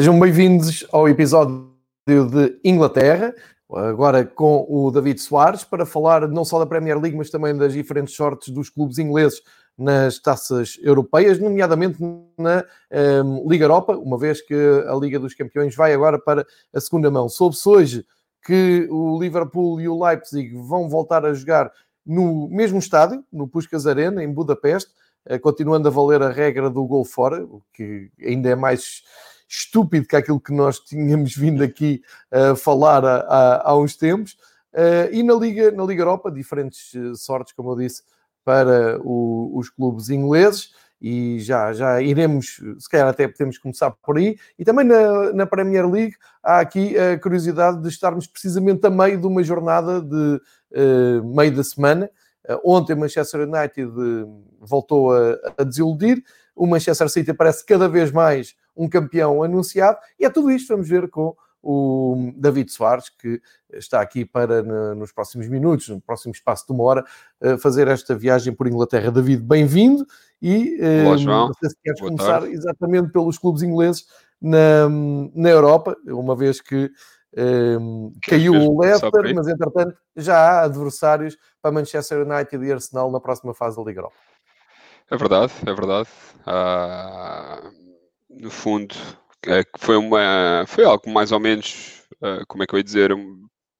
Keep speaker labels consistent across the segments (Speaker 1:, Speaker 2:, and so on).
Speaker 1: Sejam bem-vindos ao episódio de Inglaterra, agora com o David Soares, para falar não só da Premier League, mas também das diferentes sortes dos clubes ingleses nas taças europeias, nomeadamente na um, Liga Europa, uma vez que a Liga dos Campeões vai agora para a segunda mão. Soube-se hoje que o Liverpool e o Leipzig vão voltar a jogar no mesmo estádio, no Puskas Arena, em Budapeste, eh, continuando a valer a regra do gol fora, o que ainda é mais estúpido que aquilo que nós tínhamos vindo aqui a falar há, há uns tempos. Uh, e na Liga, na Liga Europa, diferentes eh, sortes, como eu disse, para o, os clubes ingleses. E já, já iremos, se calhar até podemos começar por aí. E também na, na Premier League há aqui a curiosidade de estarmos precisamente a meio de uma jornada de uh, meio da semana. Uh, ontem Manchester United voltou a, a desiludir. O Manchester City parece cada vez mais um campeão anunciado, e é tudo isto, vamos ver com o David Soares, que está aqui para, nos próximos minutos, no próximo espaço de uma hora, eh, fazer esta viagem por Inglaterra. David, bem-vindo e
Speaker 2: Olá, João.
Speaker 1: se queres Boa começar tarde. exatamente pelos clubes ingleses na, na Europa, uma vez que um, caiu o Leicester, mas entretanto já há adversários para Manchester United e Arsenal na próxima fase da Liga Europa.
Speaker 2: É verdade, é verdade. Ah, no fundo, é, foi, uma, foi algo mais ou menos, uh, como é que eu ia dizer,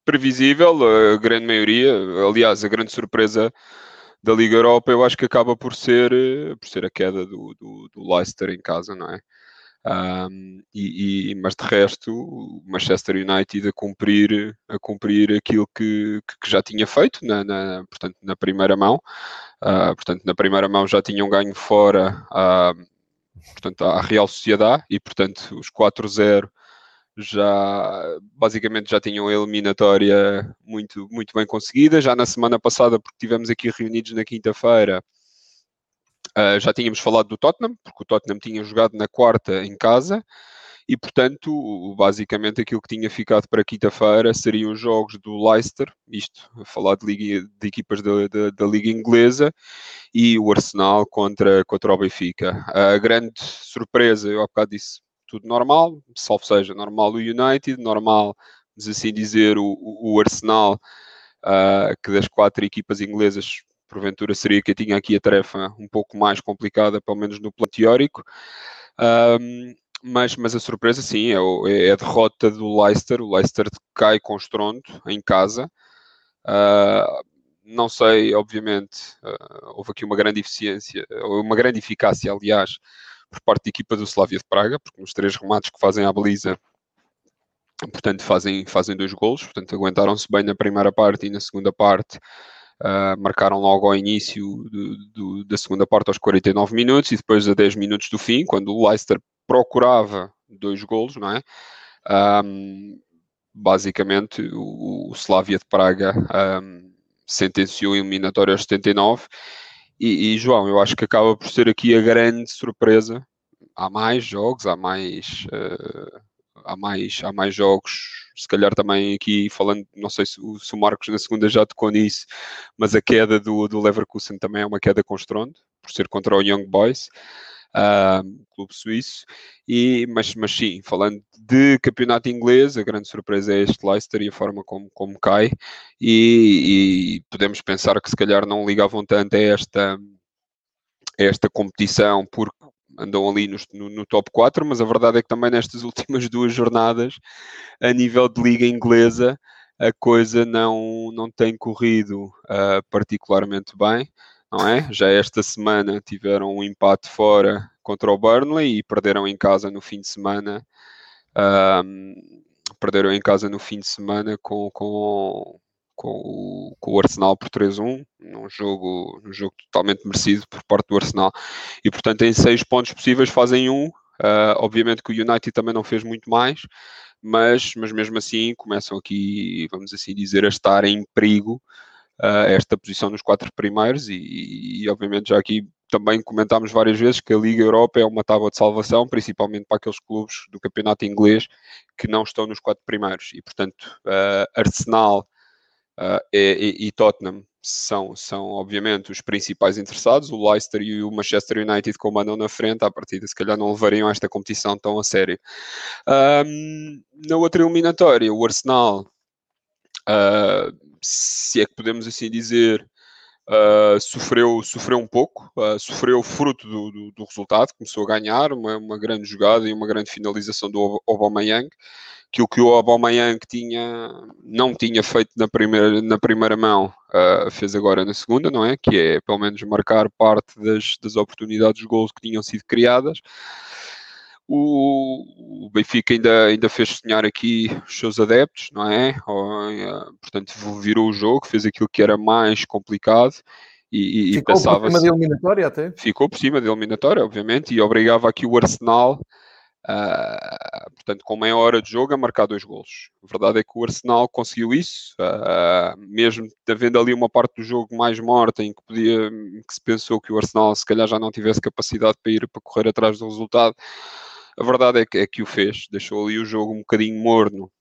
Speaker 2: previsível, a grande maioria, aliás, a grande surpresa da Liga Europa, eu acho que acaba por ser, eh, por ser a queda do, do, do Leicester em casa, não é? Um, e, e, mas de resto, o Manchester United a cumprir, a cumprir aquilo que, que já tinha feito na, na, portanto, na primeira mão. Uh, portanto, na primeira mão já tinham ganho fora uh, portanto, à Real Sociedade e, portanto, os 4-0 já basicamente já tinham a eliminatória muito, muito bem conseguida. Já na semana passada, porque tivemos aqui reunidos na quinta-feira, uh, já tínhamos falado do Tottenham, porque o Tottenham tinha jogado na quarta em casa e, portanto, basicamente aquilo que tinha ficado para quinta-feira seriam os jogos do Leicester, isto, a falar de, liga, de equipas da, da, da, Liga Inglesa, e o Arsenal contra, contra o Benfica. A grande surpresa, eu há bocado disse, tudo normal, salvo seja, normal o United, normal, mas assim dizer, o, o Arsenal, uh, que das quatro equipas inglesas porventura seria que tinha aqui a tarefa um pouco mais complicada, pelo menos no plano teórico. Um, mas, mas a surpresa, sim, é, o, é a derrota do Leicester. O Leicester cai com estrondo em casa. Uh, não sei, obviamente, uh, houve aqui uma grande eficiência, uma grande eficácia, aliás, por parte da equipa do Slavia de Praga, porque nos três remates que fazem à baliza, portanto, fazem, fazem dois golos, portanto, aguentaram-se bem na primeira parte e na segunda parte. Uh, marcaram logo ao início do, do, da segunda parte aos 49 minutos e depois a 10 minutos do fim, quando o Leicester procurava dois golos, não é? Um, basicamente, o, o Slavia de Praga um, sentenciou a eliminatória aos 79. E, e, João, eu acho que acaba por ser aqui a grande surpresa. Há mais jogos, há mais, uh, há mais, há mais jogos. Se calhar também aqui falando, não sei se, se o Marcos na segunda já tocou nisso, mas a queda do, do Leverkusen também é uma queda com estrondo, por ser contra o Young Boys uh, clube suíço. E, mas, mas sim, falando de campeonato inglês, a grande surpresa é este Leicester e a forma como, como cai. E, e podemos pensar que se calhar não ligavam tanto a esta, a esta competição porque andam ali no, no, no, top 4, mas a verdade é que também nestas últimas duas jornadas, a nível de liga inglesa, a coisa não, não tem corrido uh, particularmente bem não é? Já esta semana tiveram um empate fora contra o Burnley e perderam em casa no fim de semana. Um, perderam em casa no fim de semana com, com, com, o, com o Arsenal por 3-1, num jogo, num jogo totalmente merecido por parte do Arsenal. E portanto, em seis pontos possíveis, fazem um. Uh, obviamente que o United também não fez muito mais, mas, mas mesmo assim começam aqui, vamos assim dizer, a estar em perigo uh, esta posição nos quatro primeiros e, e, obviamente já aqui também comentámos várias vezes que a Liga Europa é uma tábua de salvação, principalmente para aqueles clubes do campeonato inglês que não estão nos quatro primeiros e portanto uh, Arsenal uh, e, e, Tottenham são, são, obviamente, os principais interessados. O Leicester e o Manchester United comandam na frente. À partida, se calhar, não levariam esta competição tão a sério. Um, na outra eliminatória, o Arsenal, uh, se é que podemos assim dizer, Uh, sofreu, sofreu um pouco, uh, sofreu fruto do, do, do, resultado, começou a ganhar uma, uma, grande jogada e uma grande finalização do Aubameyang, que o que o Aubameyang tinha, não tinha feito na primeira, na primeira mão, uh, fez agora na segunda, não é? Que é, pelo menos, marcar parte das, das oportunidades de gols que tinham sido criadas. O, o, Benfica ainda, ainda fez sonhar aqui os seus adeptos, não é? Eh, portanto, virou o jogo, fez aquilo que era mais complicado e,
Speaker 1: ficou pensava por cima da eliminatória até?
Speaker 2: Ficou por cima da eliminatória, obviamente, e obrigava aqui o Arsenal, uh, portanto, com meia hora de jogo, a marcar dois golos. A verdade é que o Arsenal conseguiu isso, uh, mesmo havendo ali uma parte do jogo mais morta, em que, podia, que se pensou que o Arsenal se calhar já não tivesse capacidade para ir para correr atrás do resultado a verdade é que, é que o fez, deixou ali o jogo um bocadinho morno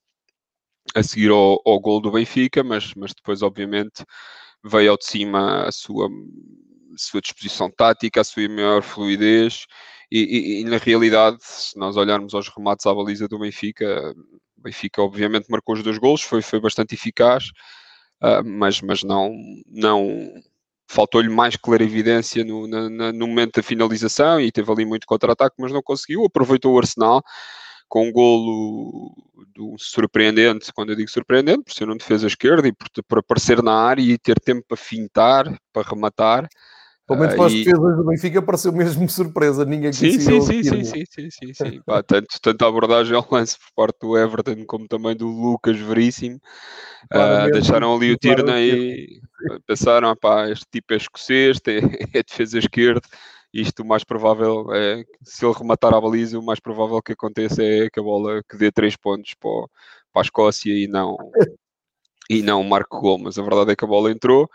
Speaker 2: a seguir ao, ao gol do Benfica, mas, mas depois, obviamente, veio ao de cima a sua, a sua disposição tática, a sua maior fluidez. E, e, e, na realidade, se nós olharmos aos remates à baliza do Benfica, o Benfica obviamente marcou os dois golos, foi, foi bastante eficaz, uh, mas, mas não, não, faltou-lhe mais clarividência no, na, no momento da finalização e teve ali muito contra-ataque, mas não conseguiu. Aproveitou o Arsenal com um golo do surpreendente, quando eu digo surpreendente, por ser um defesa esquerda e por, por aparecer na área e ter tempo para fintar, para rematar.
Speaker 1: Pelo menos para as defesas do Benfica pareceu mesmo surpresa, ninguém
Speaker 2: sim, sim, sim, sim, sim, sim, sim, sim. Tanto, tanto a abordagem ao lance por parte do Everton como também do Lucas Veríssimo. Uh, deixaram ali o tiro e pensaram, pá, este tipo é escocês, é, é defesa esquerda, isto o mais provável é, se ele rematar a baliza, o mais provável que aconteça é que a bola que dê três pontos para, para a Escócia e não, e não marque gol, mas a verdade é que a bola entrou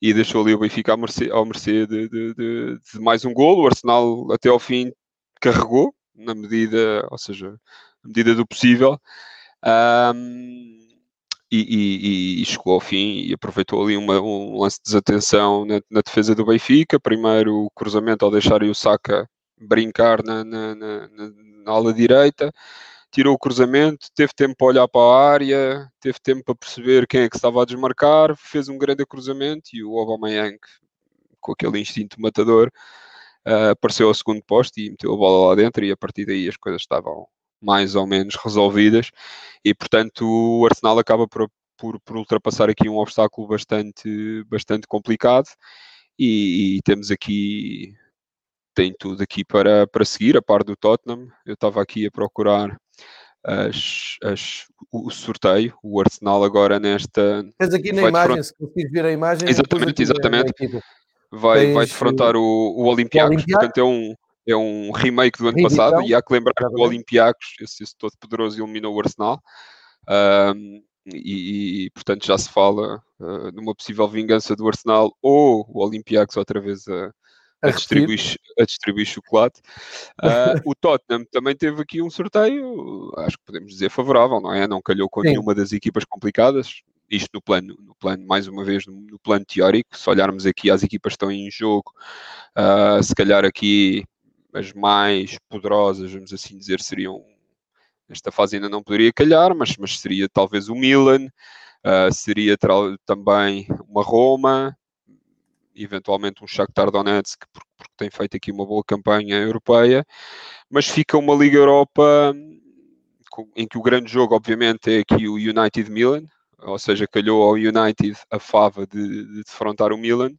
Speaker 2: e deixou ali o Benfica à mercê, ao mercê de, de, de, de, mais um golo. O Arsenal até ao fim carregou, na medida, ou seja, na medida do possível. Um, e, e, e, chegou ao fim e aproveitou ali uma, um lance de desatenção na, na, defesa do Benfica. Primeiro o cruzamento ao deixar o Saka brincar na, na, na ala direita tirou o cruzamento, teve tempo para olhar para a área, teve tempo para perceber quem é que estava a desmarcar, fez um grande cruzamento e o Aubameyang, com aquele instinto matador, uh, apareceu ao segundo posto e meteu a bola lá dentro e a partir daí as coisas estavam mais ou menos resolvidas e portanto o Arsenal acaba por, por, por ultrapassar aqui um obstáculo bastante, bastante complicado e, e temos aqui tem tudo aqui para, para seguir, a par do Tottenham. Eu estava aqui a procurar as, as, o sorteio, o Arsenal agora nesta.
Speaker 1: Tens aqui na imagem, se conseguires ver a imagem.
Speaker 2: Exatamente, exatamente. Vai, vai defrontar o, o Olympiacos, portanto é um, é um remake do ano passado, e há que lembrar que o Olympiacos, esse, esse todo poderoso, eliminou o Arsenal. Um, e, e, portanto já se fala uh, numa possível vingança do Arsenal ou o Olympiacos outra vez a, a, distribuir, a distribuir chocolate. Uh, o Tottenham também teve aqui um sorteio, acho que podemos dizer favorável, não é? Não calhou com Sim. nenhuma das equipas complicadas. Isto no plano, no plano, mais uma vez, no, no plano teórico. Se olharmos aqui as equipas que estão em jogo, uh, se calhar aqui as mais poderosas, vamos assim dizer, seriam. Esta fase ainda não poderia calhar, mas, mas seria talvez o Milan, uh, seria também uma Roma, eventualmente um Shakhtar Donetsk, porque, porque tem feito aqui uma boa campanha europeia, mas fica uma Liga Europa em que o grande jogo, obviamente, é aqui o United Milan, ou seja, calhou ao United a fava de, de defrontar o Milan,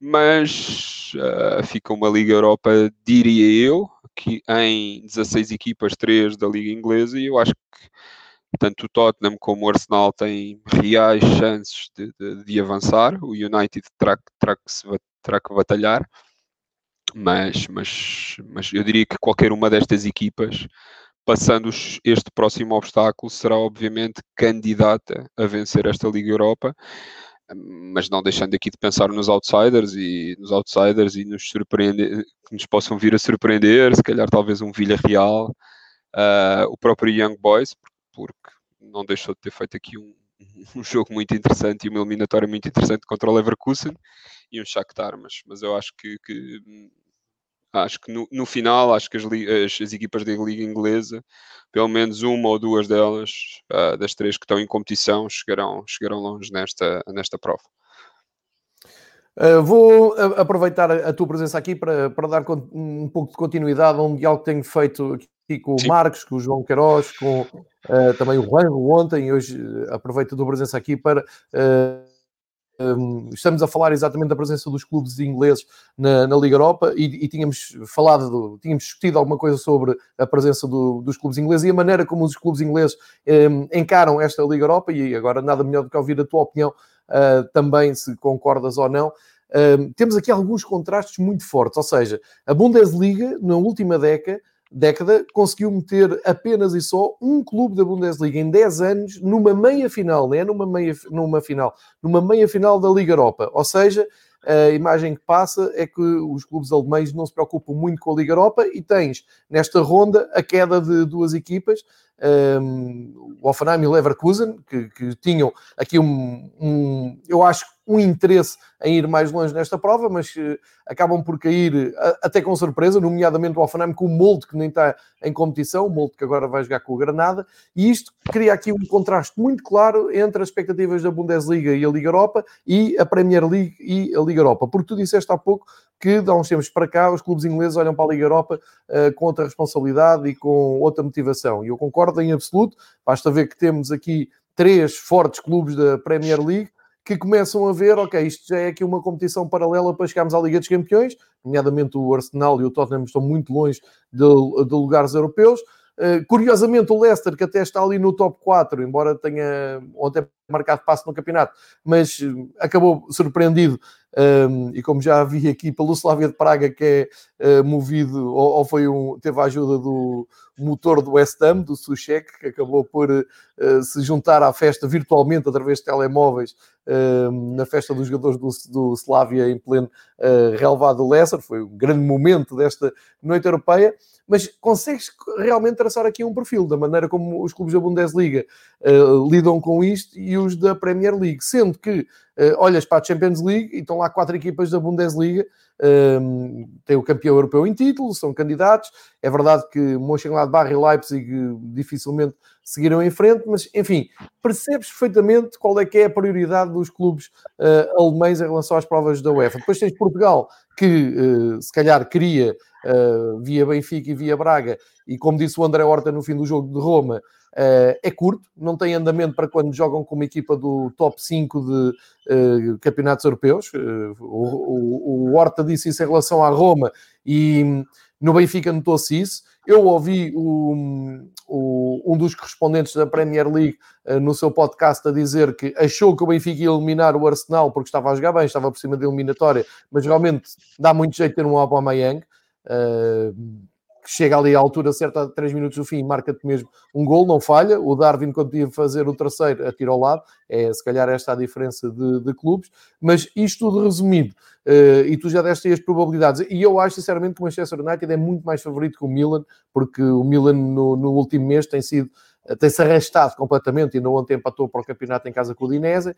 Speaker 2: mas uh, fica uma Liga Europa, diria eu, que em 16 equipas, 3 da Liga Inglesa, e eu acho que tanto o Tottenham como o Arsenal têm reais chances de, de, de avançar. O United terá, terá, que se, terá que batalhar, mas, mas, mas eu diria que qualquer uma destas equipas, passando este próximo obstáculo, será obviamente candidata a vencer esta Liga Europa. Mas não deixando aqui de pensar nos outsiders e nos outsiders e nos surpreender, que nos possam vir a surpreender, se calhar talvez um Villarreal, uh, o próprio Young Boys, porque não deixou de ter feito aqui um, um jogo muito interessante e uma eliminatória muito interessante contra o Leverkusen e um Shakhtar, mas, mas eu acho que, que acho que no, no, final acho que as, as, as, equipas da liga inglesa pelo menos uma ou duas delas uh, das três que estão em competição chegarão, chegarão longe nesta, nesta prova
Speaker 1: Uh, vou aproveitar a, tua presença aqui para, para dar um pouco de continuidade a um diálogo que tenho feito aqui com Sim. o Marcos, com o João Queiroz, com uh, também o Rango ontem, e hoje uh, aproveito a tua presença aqui para. Um, estamos a falar exatamente da presença dos clubes ingleses na, na Liga Europa e, e, tínhamos falado, do, tínhamos discutido alguma coisa sobre a presença do, dos clubes ingleses e a maneira como os clubes ingleses um, encaram esta Liga Europa. E agora, nada melhor do que ouvir a tua opinião uh, também, se concordas ou não. Uh, temos aqui alguns contrastes muito fortes, ou seja, a Bundesliga, na última década, década, conseguiu meter apenas e só um clube da Bundesliga em 10 anos numa meia final, não é numa, meia, numa final, numa meia final da Liga Europa. Ou seja, a imagem que passa é que os clubes alemães não se preocupam muito com a Liga Europa e tens nesta ronda a queda de duas equipas um, o Offenheim e o Leverkusen, que, que tinham aqui um, um, eu acho, um interesse em ir mais longe nesta prova, mas uh, acabam por cair uh, até com surpresa, nomeadamente o Offenheim com o Molde, que nem está em competição, o Molde que agora vai jogar com o Granada, e isto cria aqui um contraste muito claro entre as expectativas da Bundesliga e a Liga Europa e a Premier League e a Liga Europa, porque tu disseste há pouco que, de há uns tempos para cá, os clubes ingleses olham para a Liga Europa uh, com outra responsabilidade e com outra motivação. E eu concordo em absoluto. Basta ver que temos aqui três fortes clubes da Premier League que começam a ver, ok, isto já é aqui uma competição paralela para chegarmos à Liga dos Campeões, nomeadamente o Arsenal e o Tottenham estão muito longe de, de lugares europeus. Uh, curiosamente, o Leicester, que até está ali no top 4, embora tenha ontem marcado passo no campeonato, mas uh, acabou surpreendido um, e como já vi aqui pelo Slavia de Praga, que é uh, movido, ou, ou, foi um, teve a ajuda do motor do West Ham, do Suchek, que acabou por uh, se juntar à festa virtualmente através de telemóveis uh, na festa dos jogadores do, do Slavia em pleno uh, relevado Leicester. Foi um grande momento desta noite europeia mas consegues realmente traçar aqui um perfil da maneira como os clubes da Bundesliga uh, lidam com isto e os da Premier League, sendo que uh, olhas para a Champions League e estão lá quatro equipas da Bundesliga, um, tem o campeão europeu em título, são candidatos. É verdade que Mönchengladbach e Leipzig dificilmente seguiram em frente, mas enfim, percebes perfeitamente qual é que é a prioridade dos clubes uh, alemães em relação às provas da UEFA. Depois tens Portugal, que se calhar queria uh, via Benfica e via Braga, e como disse o André Horta no fim do jogo de Roma, Uh, é curto, não tem andamento para quando jogam com uma equipa do top 5 de uh, campeonatos europeus. Uh, o, o, o, Horta disse isso em relação à Roma e no Benfica notou-se isso. Eu ouvi o, o, um dos correspondentes da Premier League no seu podcast a dizer que achou que o Benfica ia eliminar o Arsenal porque estava a jogar bem, estava por cima da eliminatória, mas realmente dá muito jeito ter um Aubameyang. Uh, que chega ali à altura certa, a 3 minutos do fim, marca-te mesmo um gol, não falha. O Darwin, quando ia fazer o terceiro, atira ao lado. É se calhar esta a diferença de, de clubes. Mas isto tudo resumido, uh, e tu já deste aí as probabilidades. E eu acho, sinceramente, que o Manchester United é muito mais favorito que o Milan, porque o Milan no, no último mês tem sido tem-se arrastado completamente e não ontem empatou para o campeonato em casa com o Dinese.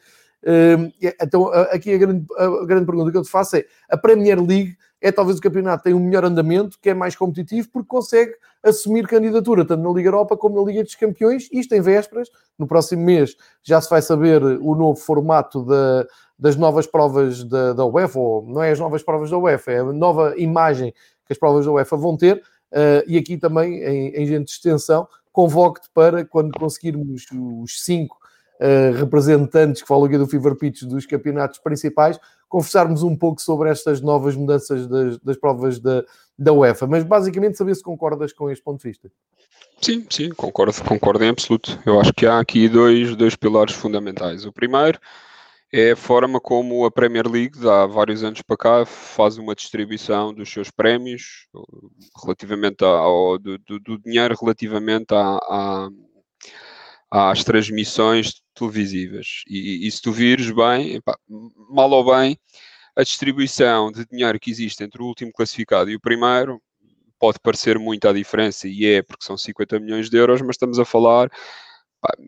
Speaker 1: Uh, então, aqui a grande, a grande pergunta que eu te faço é: a Premier League é talvez o campeonato que tem um melhor andamento, que é mais competitivo, porque consegue assumir candidatura tanto na Liga Europa como na Liga dos Campeões, isto em vésperas. No próximo mês já se vai saber o novo formato da, das novas provas da, da UEFA, ou não é as novas provas da UEFA, é a nova imagem que as provas da UEFA vão ter. Uh, e aqui também, em, em gente de extensão, convoco-te para quando conseguirmos os cinco uh, representantes que falam aqui do Fever Pitch dos campeonatos principais, conversarmos um pouco sobre estas novas mudanças das, das provas da, da UEFA. Mas basicamente saber se concordas com este ponto de vista.
Speaker 2: Sim, sim, concordo, concordo em absoluto. Eu acho que há aqui dois, dois pilares fundamentais. O primeiro é a forma como a Premier League, há vários anos para cá, faz uma distribuição dos seus prémios relativamente ao do, do, do dinheiro relativamente à, à, às transmissões televisivas. E, e, se tu vires bem, epá, mal ou bem, a distribuição de dinheiro que existe entre o último classificado e o primeiro pode parecer muito a diferença, e é porque são 50 milhões de euros, mas estamos a falar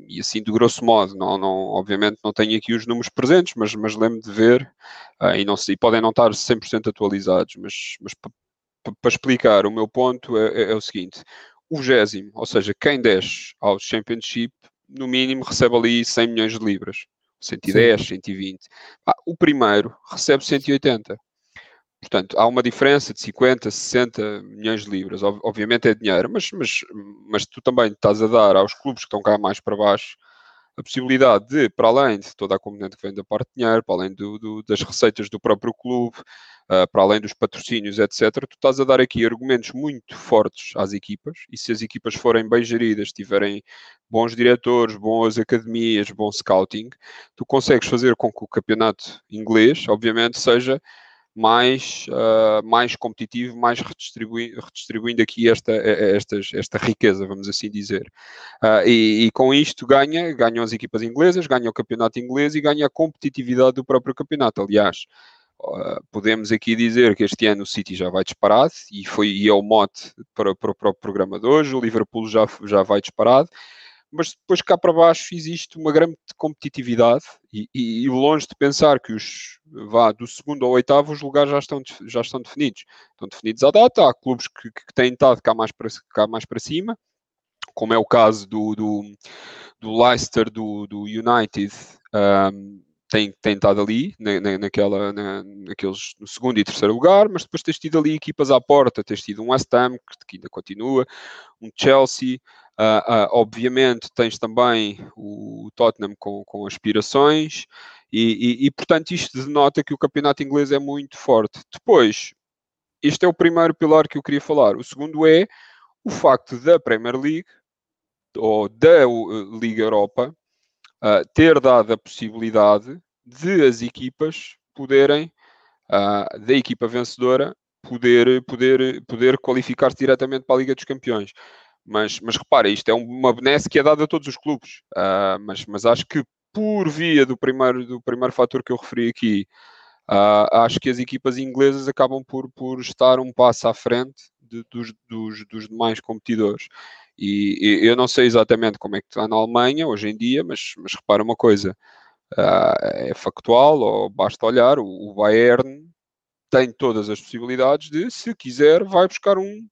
Speaker 2: e assim de grosso modo, não, não, obviamente não tenho aqui os números presentes, mas, mas lembro de ver, uh, e, não sei, podem não estar 100% atualizados, mas, mas para explicar, o meu ponto é, é, é o seguinte: o vigésimo, ou seja, quem desce ao Championship, no mínimo recebe ali 100 milhões de libras. 110, Sim. 120. Ah, o primeiro recebe 180. Portanto, há uma diferença de 50, 60 milhões de libras. Obviamente é dinheiro, mas, mas, mas tu também estás a dar aos clubes que estão cá mais para baixo a possibilidade de, para além de toda a componente que vem da parte de dinheiro, para além do, do, das receitas do próprio clube, uh, para além dos patrocínios, etc., tu estás a dar aqui argumentos muito fortes às equipas, e se as equipas forem bem geridas, tiverem bons diretores, boas academias, bom scouting, tu consegues fazer com que o campeonato inglês, obviamente, seja mais, uh, mais competitivo, mais redistribuindo, redistribuindo aqui esta, esta, esta riqueza, vamos assim dizer. Uh, e, e, com isto ganha, ganham as equipas inglesas, ganha o campeonato inglês e ganha a competitividade do próprio campeonato. Aliás, podemos aqui dizer que este ano o City já vai disparado e, foi, e é o mote para, para o próprio programa de hoje, o Liverpool já, já vai disparado mas depois cá para baixo existe uma grande competitividade e, e, e, longe de pensar que os vá do segundo ao oitavo os lugares já estão, já estão definidos. Estão definidos à data, há clubes que, que têm estado cá mais, para, cá mais para cima, como é o caso do, do, do Leicester, do, do United, um, tem, tem estado ali, na, na, naquela, na, naqueles, no segundo e terceiro lugar, mas depois tens tido ali equipas à porta, tens tido um West Ham, que, ainda continua, um Chelsea, Uh, uh, obviamente tens também o Tottenham com, com aspirações e, e, e, portanto isto denota que o campeonato inglês é muito forte. Depois, este é o primeiro pilar que eu queria falar. O segundo é o facto da Premier League ou da Liga Europa uh, ter dado a possibilidade de as equipas poderem, da equipa vencedora, poder, poder, poder qualificar-se diretamente para a Liga dos Campeões. Mas, mas repara, isto é uma benesse que é dada a todos os clubes. Uh, mas, mas acho que por via do primeiro, do primeiro fator que eu referi aqui, uh, acho que as equipas inglesas acabam por, por estar um passo à frente de, dos, dos, dos demais competidores. E, e, eu não sei exatamente como é que está na Alemanha hoje em dia, mas, mas repara uma coisa, uh, é factual, ou basta olhar, o, o Bayern tem todas as possibilidades de, se quiser, vai buscar um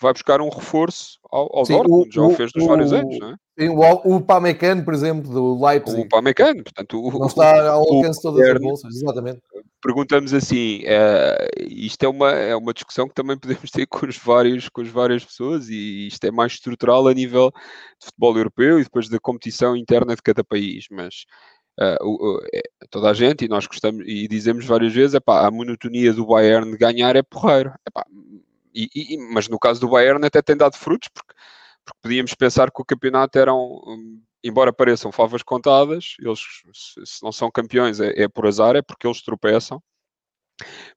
Speaker 2: vai buscar um reforço ao, ao Sim, Dortmund, o, já o, fez nos o, vários anos, não é?
Speaker 1: Sim, o, o Pamecano, por exemplo, do Leipzig.
Speaker 2: O Pamecano, portanto... O,
Speaker 1: não está ao alcance de todas as bolsas, exatamente.
Speaker 2: Perguntamos assim, uh, isto é uma, é uma discussão que também podemos ter com, os vários, com as várias pessoas e isto é mais estrutural a nível de futebol europeu e depois da competição interna de cada país, mas... Uh, uh, toda a gente, e nós gostamos e dizemos várias vezes, epá, a monotonia do Bayern de ganhar é porreiro. Epá, e, e, mas no caso do Bayern até tem dado frutos, porque, porque podíamos pensar que o campeonato eram, embora pareçam favas contadas, eles se não são campeões é, é, por azar, é porque eles tropeçam,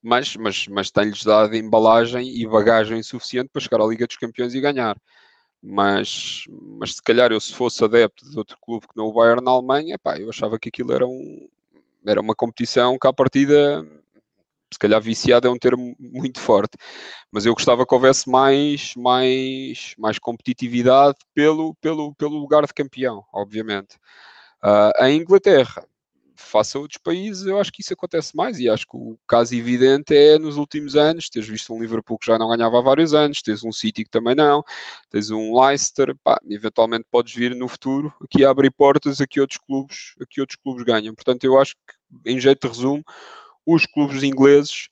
Speaker 2: mas, mas, mas tem-lhes dado embalagem e bagagem suficiente para chegar à Liga dos Campeões e ganhar. Mas, mas se calhar eu se fosse adepto de outro clube que não o Bayern na Alemanha, pá, eu achava que aquilo era, um, era uma competição que à partida se calhar viciado é um termo muito forte, mas eu gostava que houvesse mais, mais, mais competitividade pelo, pelo, pelo lugar de campeão, obviamente. Uh, a Inglaterra, face a outros países, eu acho que isso acontece mais e acho que o caso evidente é nos últimos anos, tens visto um Liverpool que já não ganhava há vários anos, tens um City que também não, tens um Leicester, pá, eventualmente podes vir no futuro aqui a abrir portas a que outros clubes, a que outros clubes ganham. Portanto, eu acho que, em jeito de resumo, os clubes ingleses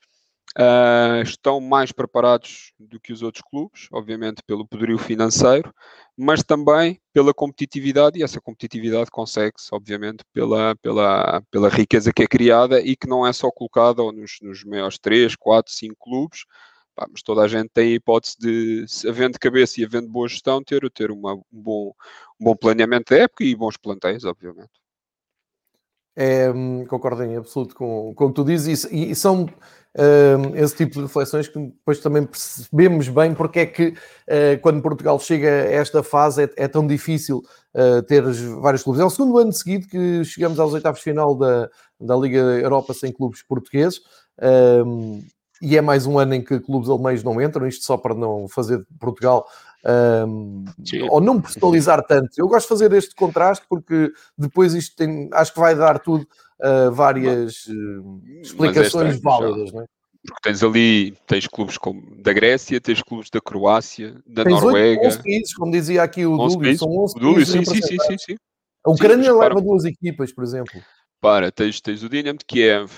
Speaker 2: uh, estão mais preparados do que os outros clubes, obviamente pelo poderio financeiro, mas também pela competitividade, e essa competitividade consegue-se, obviamente, pela, pela, pela riqueza que é criada e que não é só colocada nos, nos maiores 3, 4, 5 clubes, mas toda a gente tem a hipótese de, havendo cabeça e havendo boa gestão, ter, ter uma, um, bom, um bom planeamento da época e bons planteios, obviamente.
Speaker 1: É, concordo em absoluto com, com o que tu dizes e, e são uh, esse tipo de reflexões que depois também percebemos bem porque é que uh, quando Portugal chega a esta fase é, é tão difícil uh, ter vários clubes. É o segundo ano seguido que chegamos aos oitavos de final da, da Liga Europa sem clubes portugueses. e é mais um ano em que clubes alemães não entram, isto só para não fazer Portugal um, ou não personalizar tanto. Eu gosto de fazer este contraste porque depois isto tem, acho que vai dar tudo uh, várias uh, explicações é válidas, não é?
Speaker 2: Porque tens ali, tens clubes como da Grécia, tens clubes da Croácia, da tens Noruega. 11
Speaker 1: países, como dizia aqui o Dúlio, são 11
Speaker 2: o Dúlio, sim, sim, sim, sim, sim.
Speaker 1: A Ucrânia leva para... duas equipas, por exemplo.
Speaker 2: Para, tens, tens o Dinamo de Kiev,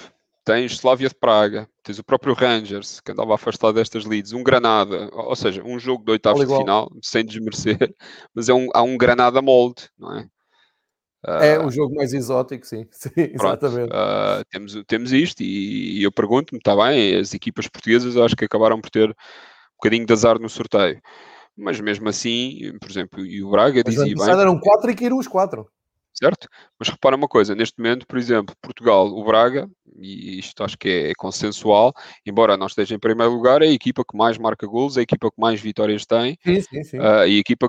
Speaker 2: tens Slavia de Praga, tens o próprio Rangers, que andava afastado destas leads, um Granada, ou seja, um jogo de oitavos de final, sem desmerecer, mas é um, há um Granada molde, não é?
Speaker 1: É uh, o jogo mais exótico, sim, sim pronto, exatamente.
Speaker 2: Uh, temos, temos isto e, e eu pergunto-me, está bem, as equipas portuguesas acho que acabaram por ter um bocadinho de azar no sorteio. Mas mesmo assim, por exemplo, e o Braga mas dizia bem...
Speaker 1: eram quatro e caíram os quatro.
Speaker 2: Certo? Mas repara uma coisa, neste momento, por exemplo, Portugal, o Braga, e isto acho que é, é consensual, embora não esteja em primeiro lugar, é a equipa que mais marca golos, é a equipa que mais vitórias tem,
Speaker 1: sim, sim, sim.
Speaker 2: Uh, e a equipa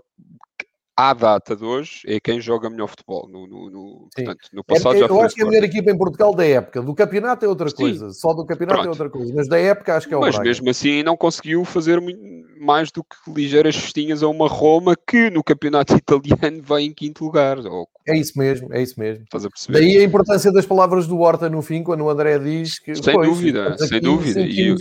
Speaker 2: à data de hoje, é quem joga melhor futebol. No, no, no portanto, no passado
Speaker 1: é,
Speaker 2: já
Speaker 1: Eu acho que é a melhor equipa em Portugal da época. Do campeonato é outra Sim. coisa. Só do campeonato é Pronto. é outra coisa. Mas da época acho que é o
Speaker 2: Mas
Speaker 1: Braga.
Speaker 2: mesmo assim não conseguiu fazer mais do que ligeiras festinhas a uma Roma que no campeonato italiano vai em quinto lugar. Ou...
Speaker 1: É isso mesmo, é isso mesmo. Estás a perceber? Daí a importância das palavras do Horta no fim, quando o André diz que.
Speaker 2: Sem pois, dúvida, sem dúvida. E,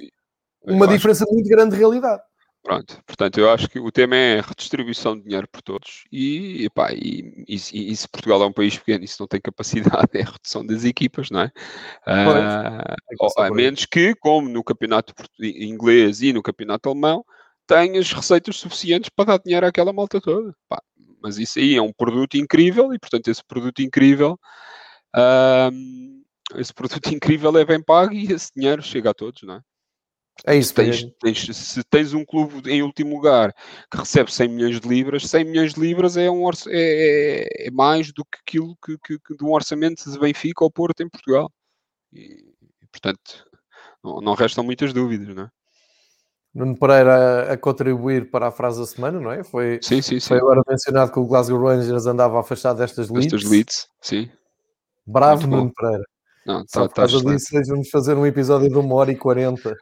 Speaker 1: uma diferença muito grande de realidade.
Speaker 2: Pronto, portanto, eu acho que o tema é a redistribuição de dinheiro por todos. E, epá, e, e, e, se Portugal é um país pequeno e se não tem capacidade, é a redução das equipas, não é? Uh, a menos que, como no campeonato inglês e no campeonato alemão, tenhas receitas suficientes para dar dinheiro àquela malta toda. mas isso aí é um produto incrível e, portanto, esse produto incrível. Uh, esse produto incrível é bem pago e esse dinheiro chega a todos, não é?
Speaker 1: É isso,
Speaker 2: tens, tens, se tens um clube em último lugar que recebe 100 milhões de libras, 100 milhões de libras é, um, é, é, é mais do que aquilo que, que, que, de um orçamento de Benfica ou Porto em Portugal. E, portanto, não, não, restam muitas dúvidas, não é?
Speaker 1: Nuno Pereira a, a, contribuir para a frase da semana, não é? Foi,
Speaker 2: sim, sim, sim.
Speaker 1: foi agora mencionado que o Glasgow Rangers andava afastado destas leads. Destas
Speaker 2: leads, sim.
Speaker 1: Bravo, Nuno Pereira. Não, Só tá, por causa tá disso, vamos fazer um episódio de uma hora e quarenta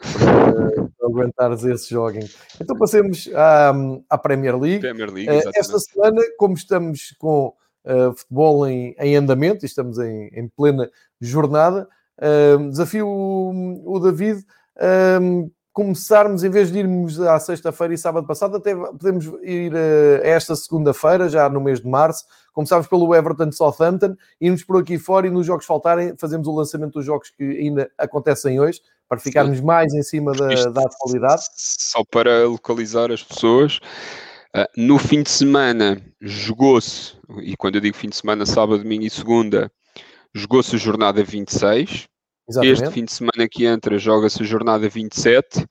Speaker 1: para, aguentares esse jogging. Então passemos à, à Premier League.
Speaker 2: Premier League
Speaker 1: uh, esta semana, como estamos com uh, futebol em, em, andamento e estamos em, em plena jornada, uh, desafio o, o David começarmos, em vez de irmos à sexta-feira e sábado passado, até podemos ir a esta segunda-feira, já no mês de março. Começámos pelo Everton Southampton, irmos por aqui fora e nos jogos faltarem, fazemos o lançamento dos jogos que ainda acontecem hoje para ficarmos mais em cima da, da atualidade.
Speaker 2: Só para localizar as pessoas, uh, no fim de semana jogou-se, e quando eu digo fim de semana, sábado, domingo e segunda, jogou-se a jornada 26. Exatamente. Este fim de semana que entra joga-se a jornada 27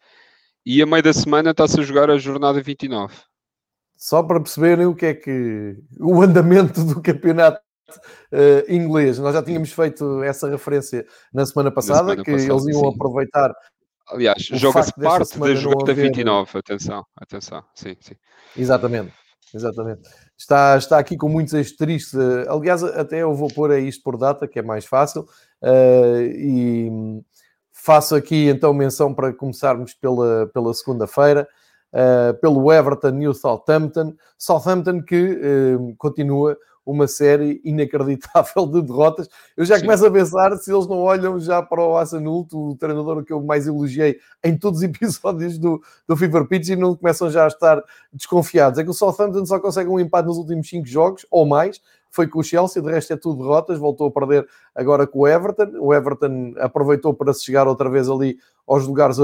Speaker 2: e a meio da semana está-se a jogar a jornada 29.
Speaker 1: Só para perceberem o que é que o andamento do campeonato uh, inglês. Nós já tínhamos feito essa referência na semana passada, na semana que passada, eles iam sim. aproveitar.
Speaker 2: Aliás, joga-se parte da jogada haver... 29, atenção, atenção, sim, sim.
Speaker 1: Exatamente, exatamente. Está, está aqui com muitos asteriscos. Eh, aliás, até eu vou pôr isto por data, que é mais fácil. Uh, e faço aqui então menção para começarmos pela, pela segunda-feira. Uh, pelo Everton New Southampton. Southampton que continua uma série inacreditável de derrotas. Eu já Sim. começo a pensar se eles não olham já para o Asanult, o treinador que eu mais elogiei em todos os episódios do, do Fever Pitch, e não começam já a estar desconfiados. É que o Southampton só consegue um empate nos últimos 5 jogos, ou mais. Foi com o Chelsea, de resto é tudo derrotas, voltou a perder agora com o Everton. O Everton aproveitou para se chegar outra vez ali aos lugares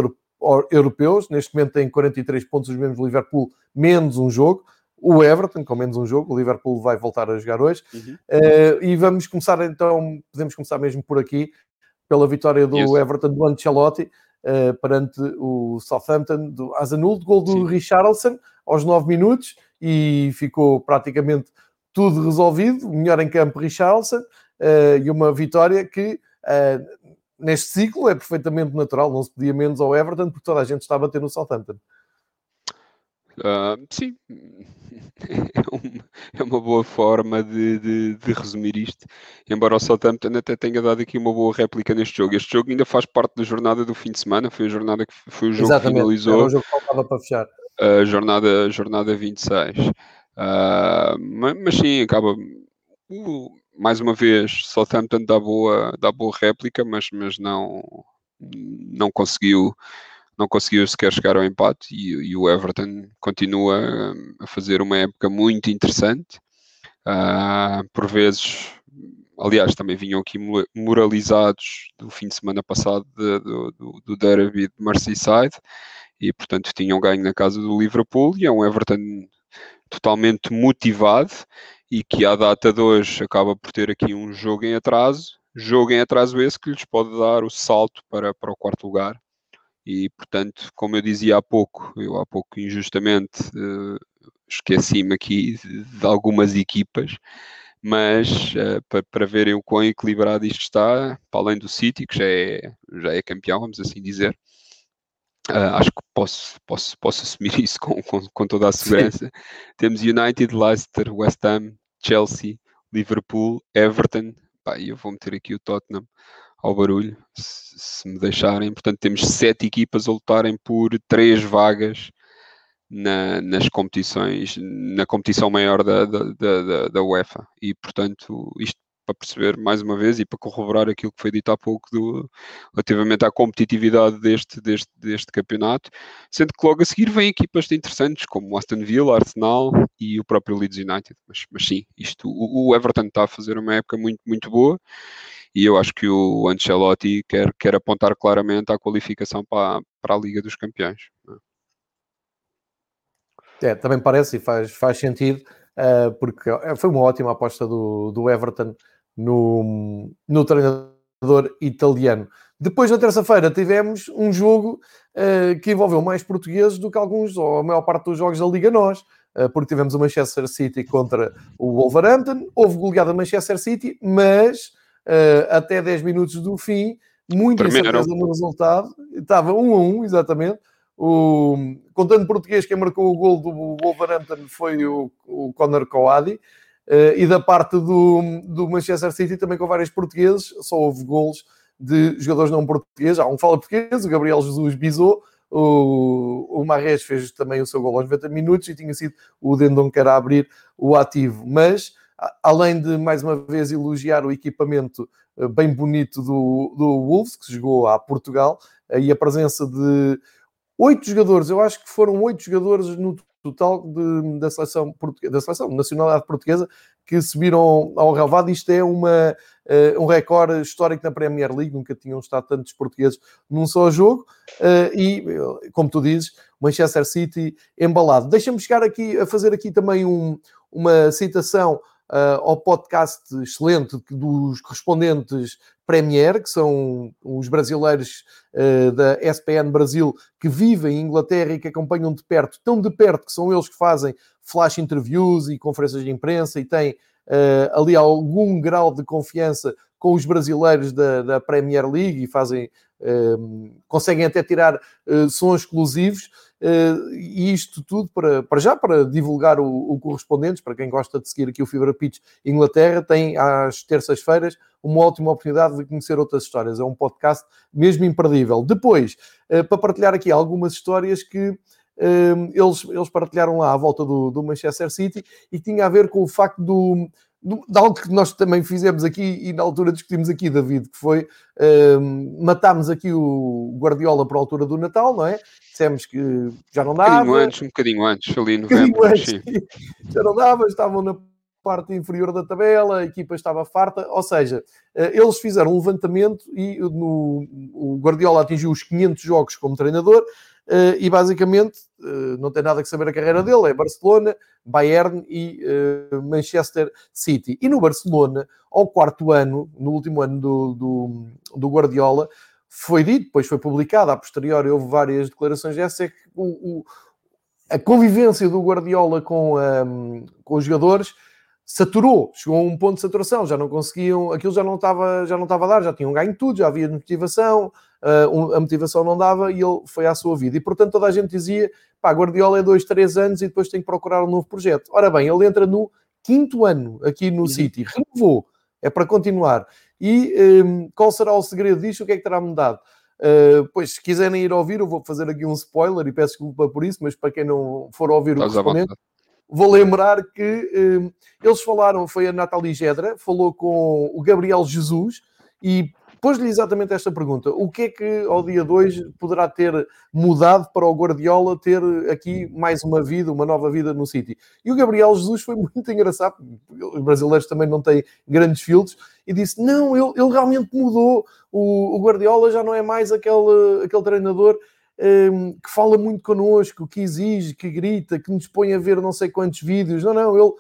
Speaker 1: europeus. Neste momento tem 43 pontos, os mesmos Liverpool, menos um jogo o Everton, com menos um jogo, o Liverpool vai voltar a jogar hoje. Uhum. Uh, e vamos começar então, podemos começar mesmo por aqui, pela vitória do Isso. Everton do Ancelotti uh, perante o Southampton do Azanul, de gol do Sim. Richarlison aos 9 minutos e ficou praticamente tudo resolvido. O melhor em campo, Richarlison, uh, e uma vitória que neste ciclo é perfeitamente natural, não se pedia menos ao Everton, porque toda a gente está a bater no Southampton.
Speaker 2: Uh, sim, é, é uma boa forma de, de, de, resumir isto. Embora o Southampton até tenha dado aqui uma boa réplica neste jogo. Este jogo ainda faz parte da jornada do fim de semana, foi a jornada que foi o jogo
Speaker 1: Exatamente,
Speaker 2: que finalizou.
Speaker 1: Era o jogo que faltava para fechar.
Speaker 2: a jornada, jornada 26. Uh, mas, mas sim, acaba. Uh, mais uma vez, Southampton dá boa, dá boa réplica, mas, mas não, não conseguiu não conseguiu sequer chegar ao empate e, e o Everton continua hum, a fazer uma época muito interessante. Uh, por vezes, aliás, também vinham aqui moralizados do fim de semana passado de, do, do, do derby de Merseyside e, portanto, tinham ganho na casa do Liverpool e é um Everton totalmente motivado e que à data de hoje acaba por ter aqui um jogo em atraso, jogo em atraso esse que lhes pode dar o salto para, para o quarto lugar e, portanto, como eu dizia há pouco, eu há pouco injustamente uh, esqueci-me aqui de, algumas equipas, mas uh, para, para verem o quão equilibrado isto está, para além do City, que já é, já é campeão, vamos assim dizer, Uh, acho que posso, posso, posso assumir isso com, com, com toda a segurança. Sim. Temos United, Leicester, West Ham, Chelsea, Liverpool, Everton. Pá, eu vou meter aqui o Tottenham ao barulho, se, se, me deixarem. Portanto, temos sete equipas a lutarem por três vagas na, nas competições, na competição maior da, da, da, da UEFA. E, portanto, isto para perceber mais uma vez e para corroborar aquilo que foi dito há pouco do, relativamente à competitividade deste, deste, deste campeonato, sendo que logo a seguir vêm equipas interessantes como Aston Villa, Arsenal e o próprio Leeds United. Mas, mas sim, isto, o, o Everton está a fazer uma época muito, muito boa e eu acho que o Ancelotti quer, quer apontar claramente à qualificação para, para a Liga dos Campeões.
Speaker 1: É? é, também parece e faz, faz sentido, uh, porque foi uma ótima aposta do, do Everton no, no treinador italiano. Depois, na terça-feira, tivemos um jogo uh, que envolveu mais portugueses do que alguns, ou a maior parte dos jogos da Liga Nós, uh, porque tivemos o Manchester City contra o Wolverhampton, houve goleada Manchester City, mas uh, até 10 minutos do fim, muita incerteza no resultado. Estava 1 a 1, exatamente. O, contando português, quem marcou o gol do Wolverhampton foi o, o Conor Coady. Uh, e da parte do, do Manchester City também com vários portugueses, só houve gols de jogadores não portugueses. Há um fala português, o Gabriel Jesus bisou, o, o Marres fez também o seu gol aos 90 minutos e tinha sido o Dendon que era abrir o ativo. Mas além de mais uma vez elogiar o equipamento eh, bem bonito do, do Wolves, que jogou a Portugal, eh, e a presença de oito jogadores, eu acho que foram oito jogadores no total de, da, seleção da seleção nacionalidade portuguesa que subiram ao relevado. Isto é uma, uh, um recorde histórico na Premier League, nunca tinham estado tantos portugueses num só jogo. E, como tu dizes, Manchester City embalado. Deixa-me chegar aqui a fazer aqui também um, uma citação uh, ao podcast excelente dos correspondentes Premier, que são os brasileiros uh, da SPN Brasil que vivem em Inglaterra e que acompanham de perto, tão de perto que são eles que fazem flash interviews e conferências de imprensa e têm uh, ali algum grau de confiança com os brasileiros da, da Premier League e fazem, conseguem até tirar sons exclusivos. Uh, e isto tudo para, para já para divulgar o, o, correspondentes, para quem gosta de seguir aqui o Fibra Pitch Inglaterra, tem às terças-feiras uma ótima oportunidade de conhecer outras histórias. É um podcast mesmo imperdível. Depois, uh, para partilhar aqui algumas histórias que eles, eles partilharam lá à volta do, do Manchester City e que tinha a ver com o facto do, de algo que nós também fizemos aqui e na altura discutimos aqui, David, que foi uh, matámos aqui o Guardiola para a altura do Natal, não é? Dissemos que já não dava.
Speaker 2: Um bocadinho antes, um bocadinho antes, ali em novembro. Antes,
Speaker 1: já não dava, estavam na parte inferior da tabela, a equipa estava farta, ou seja, eh, eles fizeram um levantamento e no, o Guardiola atingiu os 500 jogos como treinador e basicamente uh, não tem nada que saber a carreira dele, é Barcelona, Bayern e uh, Manchester City. E no Barcelona, ao quarto ano, no último ano do, do, do, Guardiola, foi dito, depois foi publicado, a posteriori houve várias declarações dessa, é que o, o, a convivência do Guardiola com, um, com os jogadores saturou, chegou a um ponto de saturação, já não conseguiam, aquilo já não estava, já não estava a dar, já tinham ganho tudo, já havia motivação, uh, a motivação não dava e ele foi à sua vida. E portanto toda a gente dizia, pá, Guardiola é dois, três anos e depois tem que procurar um novo projeto. Ora bem, ele entra no quinto ano aqui no uhum. City, renovou, é para continuar. E um, qual será o segredo disto? O que é que terá mudado? Uh, pois, se quiserem ir ouvir, eu vou fazer aqui um spoiler e peço desculpa por isso, mas para quem não for ouvir o correspondente, vou lembrar que uh, eles falaram, foi a Nathalie Gedra, falou com o Gabriel Jesus e pôs-lhe exatamente esta pergunta: o que é que ao dia 2 poderá ter mudado para o Guardiola ter aqui mais uma vida, uma nova vida no City? E o Gabriel Jesus foi muito engraçado, os brasileiros também não têm grandes filtros, e disse: não, ele, ele realmente mudou. O, o, Guardiola já não é mais aquele, aquele treinador. Um, que fala muito connosco, que exige, que grita, que nos põe a ver não sei quantos vídeos. Não, não, ele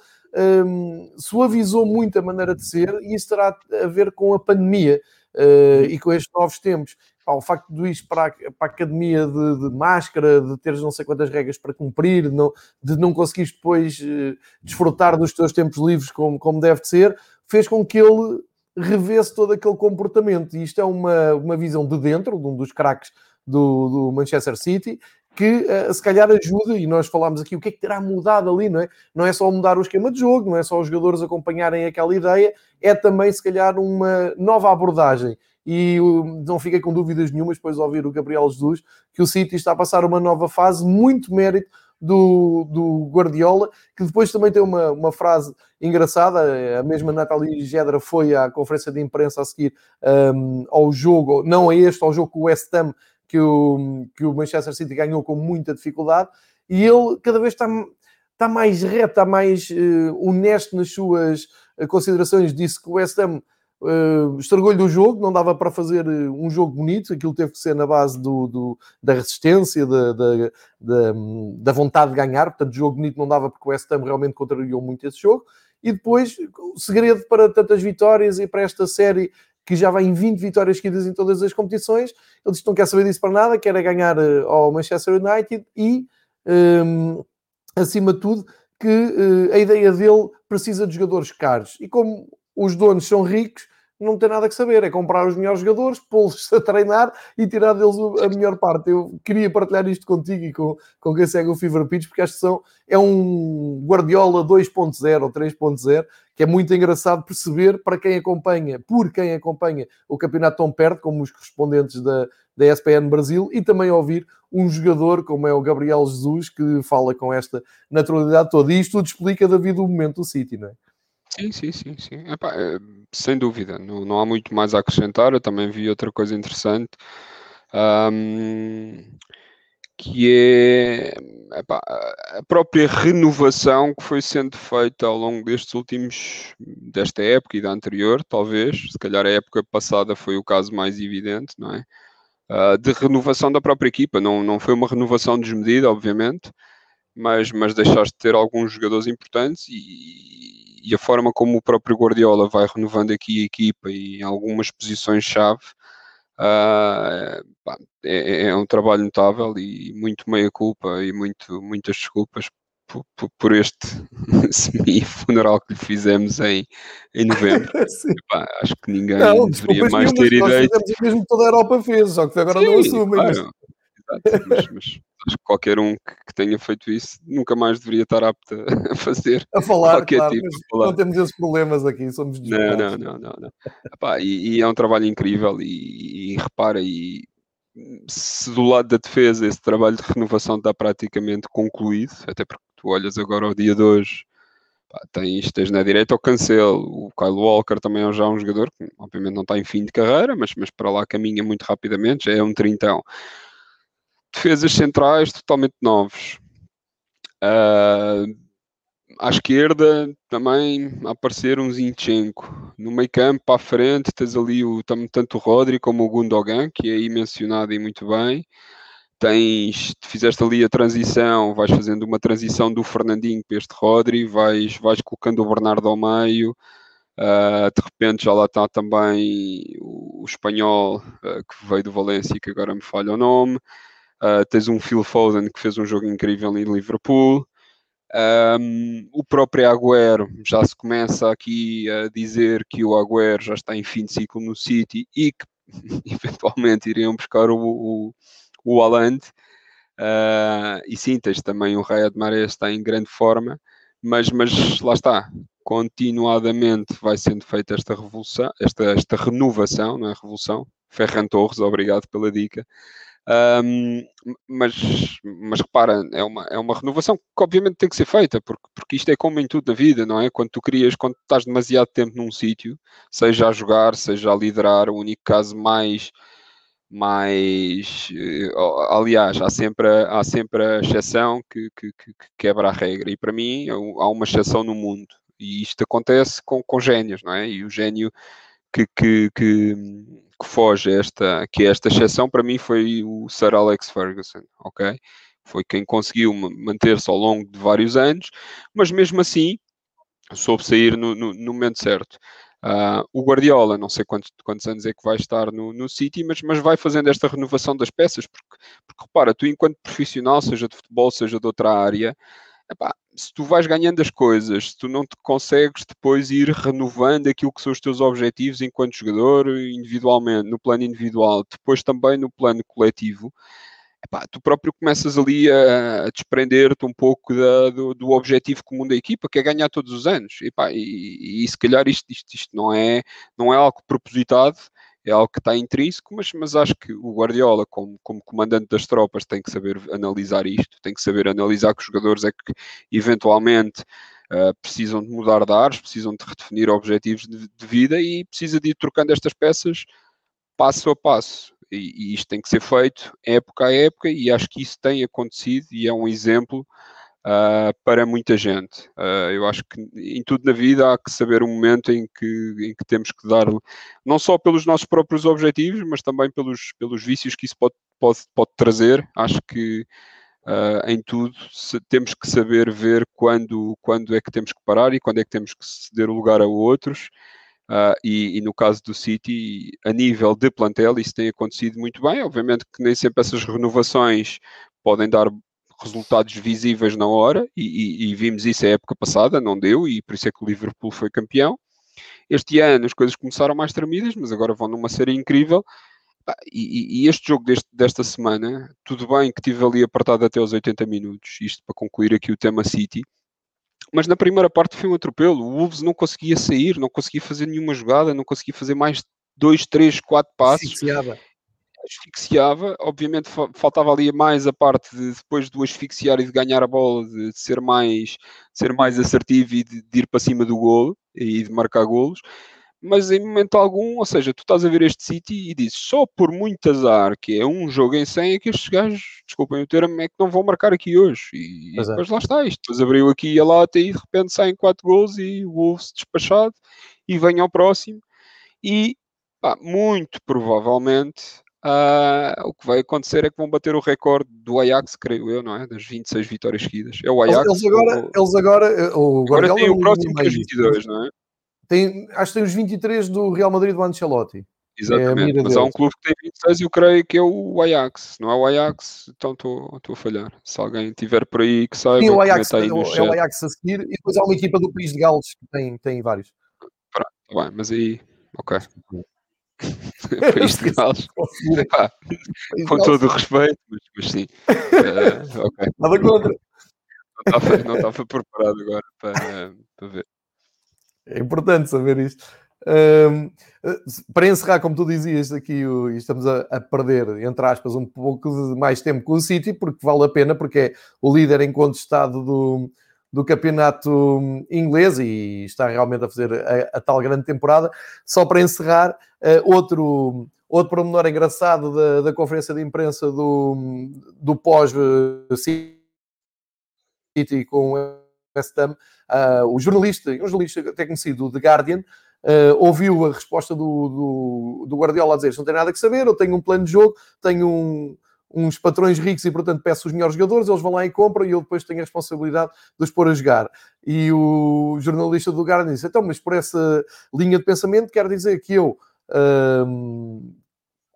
Speaker 1: um, suavizou muito a maneira de ser e isso terá a ver com a pandemia uh, e com estes novos tempos. Pá, o facto de ir para a, para a academia de, de, máscara, de teres não sei quantas regras para cumprir, de não, de não conseguires depois uh, desfrutar dos teus tempos livres como, como deve ser, fez com que ele revesse todo aquele comportamento. E isto é uma, uma visão de dentro, de um dos craques do, do Manchester City, que uh, se calhar ajuda, e nós falámos aqui o que é que terá mudado ali, não é? Não é só mudar o esquema de jogo, não é só os jogadores acompanharem aquela ideia, é também se calhar uma nova abordagem. E não fiquei com dúvidas nenhumas depois de ouvir o Gabriel Jesus que o City está a passar uma nova fase, muito mérito do, do Guardiola, que depois também tem uma, uma frase engraçada. A mesma Nathalie Gedra foi à conferência de imprensa a seguir um, ao jogo, não a este, ao jogo com o West Ham, que o, que o Manchester City ganhou com muita dificuldade, e ele cada vez está, está mais reto, está mais uh, honesto nas suas eh, considerações. Disse que o West Ham uh, estragou-lhe o jogo, não dava para fazer um jogo bonito, aquilo teve que ser na base do, do da resistência, da, da, da, da, vontade de ganhar, portanto, jogo bonito não dava porque o West Ham realmente contrariou muito esse jogo. E depois, o segredo para tantas vitórias e para esta série que já vai em 20 vitórias seguidas em todas as competições. Ele disse que não quer saber disso para nada, quer ganhar uh, ao Manchester United e, um, ehm, acima de tudo, que uh, a ideia dele precisa de jogadores caros. E como os donos são ricos, não tem nada que saber, é comprar os melhores jogadores, pô-los a treinar e tirar deles a melhor parte. Eu queria partilhar isto contigo e com, com quem segue o Fever Pitch, porque acho que são, é um Guardiola 2.0 ou 3.0, que é muito engraçado perceber para quem acompanha, por quem acompanha o campeonato tão perto, como os correspondentes da, da ESPN Brasil, e também ouvir um jogador como é o Gabriel Jesus, que fala com esta naturalidade toda. E isto tudo explica, David, o momento do City, não é?
Speaker 2: Sim, sim, sim, sim. Epá, é, sem dúvida, não, não há muito mais a acrescentar. Eu também vi outra coisa interessante, que é epá, a própria renovação que foi sendo feita ao longo destes últimos, desta época e da anterior, talvez. Se calhar a época passada foi o caso mais evidente, não é? Ah, de renovação da própria equipa. Não, não foi uma renovação desmedida, obviamente, mas, mas deixaste de ter alguns jogadores importantes e e a forma como o próprio Guardiola vai renovando aqui a equipa e em algumas posições-chave uh, é, é, um trabalho notável e muito meia-culpa e muito, muitas desculpas por, por, por este semi-funeral que lhe fizemos em, em novembro. Epá, acho que ninguém não, deveria mais ter ideia. Nós
Speaker 1: fizemos o mesmo que toda a Europa fez, só que agora Sim, não assumem. Claro.
Speaker 2: Mas, mas acho que qualquer um que, tenha feito isso nunca mais deveria estar apto a fazer
Speaker 1: a falar, qualquer claro, tipo falar. Não temos esses problemas aqui, somos
Speaker 2: não, não, não, não, não. Epá, e, e, é um trabalho incrível e, e repara, e se do lado da defesa esse trabalho de renovação está praticamente concluído, até porque tu olhas agora ao dia de hoje, pá, tens, tens na direita o Cancelo, o Kyle Walker também é já um jogador que obviamente não está em fim de carreira, mas, mas para lá caminha muito rapidamente, já é um trintão defesas centrais totalmente novos. Uh, à esquerda também aparecer um Zinchenko. No meio campo, a frente, tens ali o, tanto o Rodri como o Gundogan, que é aí mencionado e muito bem. Tens, fizeste ali a transição, vais fazendo uma transição do Fernandinho para este Rodri, vais, vais colocando o Bernardo ao meio, uh, de repente já lá está também o, o espanhol uh, que veio do Valência, que agora me falha o nome. Uh, tens um Phil Foden que fez um jogo incrível em Liverpool. Um, o próprio Agüero já se começa aqui a dizer que o Agüero já está em fim de ciclo no City e que eventualmente iriam buscar o, o, o. Uh, e sim, tens também o Raya de Maré está em grande forma, mas, mas lá está, continuadamente vai sendo feita esta revolução, esta, esta renovação, não é revolução, Ferran Torres, obrigado pela dica. Um, mas, mas repara, é uma, é uma renovação que obviamente tem que ser feita, porque, porque isto é como em tudo na vida, não é? Quando tu crias, quando estás demasiado tempo num sítio, seja a jogar, seja a liderar, o único caso mais mais eh, aliás, há sempre, há sempre a exceção que, que, que, quebra a regra, e para mim há uma exceção no mundo, e isto acontece com, com génios, não é? E o gênio que, que, que, que foge esta, que é esta exceção para mim foi o Sir Alex Ferguson, ok? Foi quem conseguiu manter-se ao longo de vários anos, mas mesmo assim soube sair no, no, no momento certo. Uh, o Guardiola, não sei quantos, quantos, anos é que vai estar no, no City, mas, mas vai fazendo esta renovação das peças, porque, porque repara, tu enquanto profissional, seja de futebol, seja de outra área, epá, se tu vais ganhando as coisas, se tu não te consegues depois ir renovando aquilo que são os teus objetivos enquanto jogador, individualmente, no plano individual, depois também no plano coletivo, epá, tu próprio começas ali a, a desprender-te um pouco da, do, do, objetivo comum da equipa, que é ganhar todos os anos. Epá, e, e, se calhar isto, isto, isto não, é, não é algo propositado, é algo que está intrínseco, mas, mas acho que o Guardiola, como, como comandante das tropas, tem que saber analisar isto, tem que saber analisar que os jogadores é que eventualmente uh, precisam de mudar de ares, precisam de redefinir objetivos de, de vida e precisa de ir trocando estas peças passo a passo. E, e, isto tem que ser feito época a época, e acho que isso tem acontecido e é um exemplo uh, para muita gente. Uh, eu acho que em tudo na vida há que saber o momento em que, em que temos que dar, não só pelos nossos próprios objetivos, mas também pelos, pelos vícios que isso pode, pode, pode trazer. Acho que Uh, em tudo, se, temos que saber ver quando, quando é que temos que parar e quando é que temos que ceder o lugar a outros Uh, e, e, no caso do City, a nível de plantel, isso tem acontecido muito bem. Obviamente que nem sempre essas renovações podem dar resultados visíveis na hora, e, e, e, vimos isso a época passada, não deu, e por isso é que o Liverpool foi campeão. Este ano as coisas começaram mais tremidas, mas agora vão numa série incrível. E, este jogo deste, desta semana, tudo bem que tive ali apertado até aos 80 minutos, isto para concluir aqui o tema City, mas na primeira parte foi um atropelo. O Wolves não conseguia sair, não conseguia fazer nenhuma jogada, não conseguia fazer mais dois, três, quatro passos.
Speaker 1: Asfixiava.
Speaker 2: Asfixiava. Obviamente faltava ali mais a parte de depois do asfixiar e de ganhar a bola, de, ser mais, de ser mais assertivo e de, de ir para cima do golo e de marcar golos mas em momento algum, ou seja, tu estás a ver este City e dizes só por muito azar, que é um jogo em 100, é que estes gajos, desculpem o termo, é que não vão marcar aqui hoje. E, e depois lá está isto. Depois abriu aqui a lata e de repente saem 4 gols e o Wolves despachado e vem ao próximo. E pá, muito provavelmente uh, o que vai acontecer é que vão bater o recorde do Ajax, creio eu, não é? Das 26 vitórias seguidas. É o Ajax.
Speaker 1: Eles agora, o, eles agora, o
Speaker 2: agora tem o próximo que é 22, não é?
Speaker 1: Tem, acho que tem os 23 do Real Madrid do Ancelotti.
Speaker 2: Exatamente, é mas há um clube que tem 26 e eu creio que é o Ajax. Não é o Ajax, então estou a falhar. Se alguém tiver por aí que saiba,
Speaker 1: Sim, o Ajax, aí é, é o Ajax a seguir e depois há uma equipa do País de Gales que tem, tem vários.
Speaker 2: Pronto, tá bem, mas aí, ok. País de Gales. Com todo o respeito, mas, mas sim. Uh, okay.
Speaker 1: Nada contra.
Speaker 2: Não estava preparado agora para, para ver.
Speaker 1: É importante saber isto. Um, para encerrar, como tu dizias aqui, estamos a, a, perder, entre aspas, um pouco de mais tempo com o City, porque vale a pena, porque é o líder incontestado do, do campeonato inglês e está realmente a fazer a, a tal grande temporada. Só para encerrar, uh, outro, outro pormenor engraçado da, da conferência de imprensa do, do pós-City com West Ham, uh, o jornalista, um jornalista até conhecido, The Guardian, uh, ouviu a resposta do, do, do Guardiola a dizer não tem nada que saber, eu tenho um plano de jogo, tenho um, uns patrões ricos e, portanto, peço os melhores jogadores, eles vão lá e compram e eu depois tenho a responsabilidade de os pôr a jogar. E o jornalista do Guardian disse, então, mas por essa linha de pensamento quer dizer que eu... Um,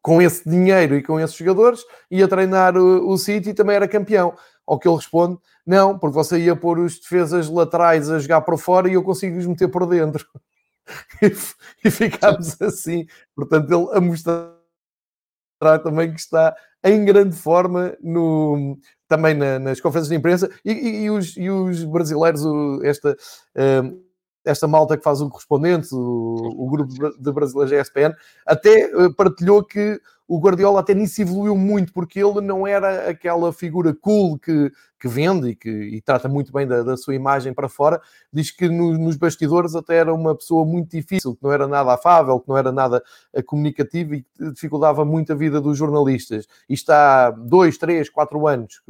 Speaker 1: com esse dinheiro e com esses jogadores, ia treinar o, o City e também era campeão. Ao que ele responde: Não, porque você ia pôr os defesas laterais a jogar para fora e eu consigo os meter por dentro. e, ficámos assim. Portanto, ele a mostrar também que está em grande forma no, também na, nas conferências de imprensa e, e, e, os, e os, brasileiros, esta. Um, esta malta que faz o correspondente, o, o grupo de brasileiros ESPN, até partilhou que o Guardiola até nisso evoluiu muito, porque ele não era aquela figura cool que, que vende e que e trata muito bem da, da, sua imagem para fora. Diz que no, nos bastidores até era uma pessoa muito difícil, que não era nada afável, que não era nada eh, comunicativo e que dificultava muito a vida dos jornalistas. E está dois, três, quatro anos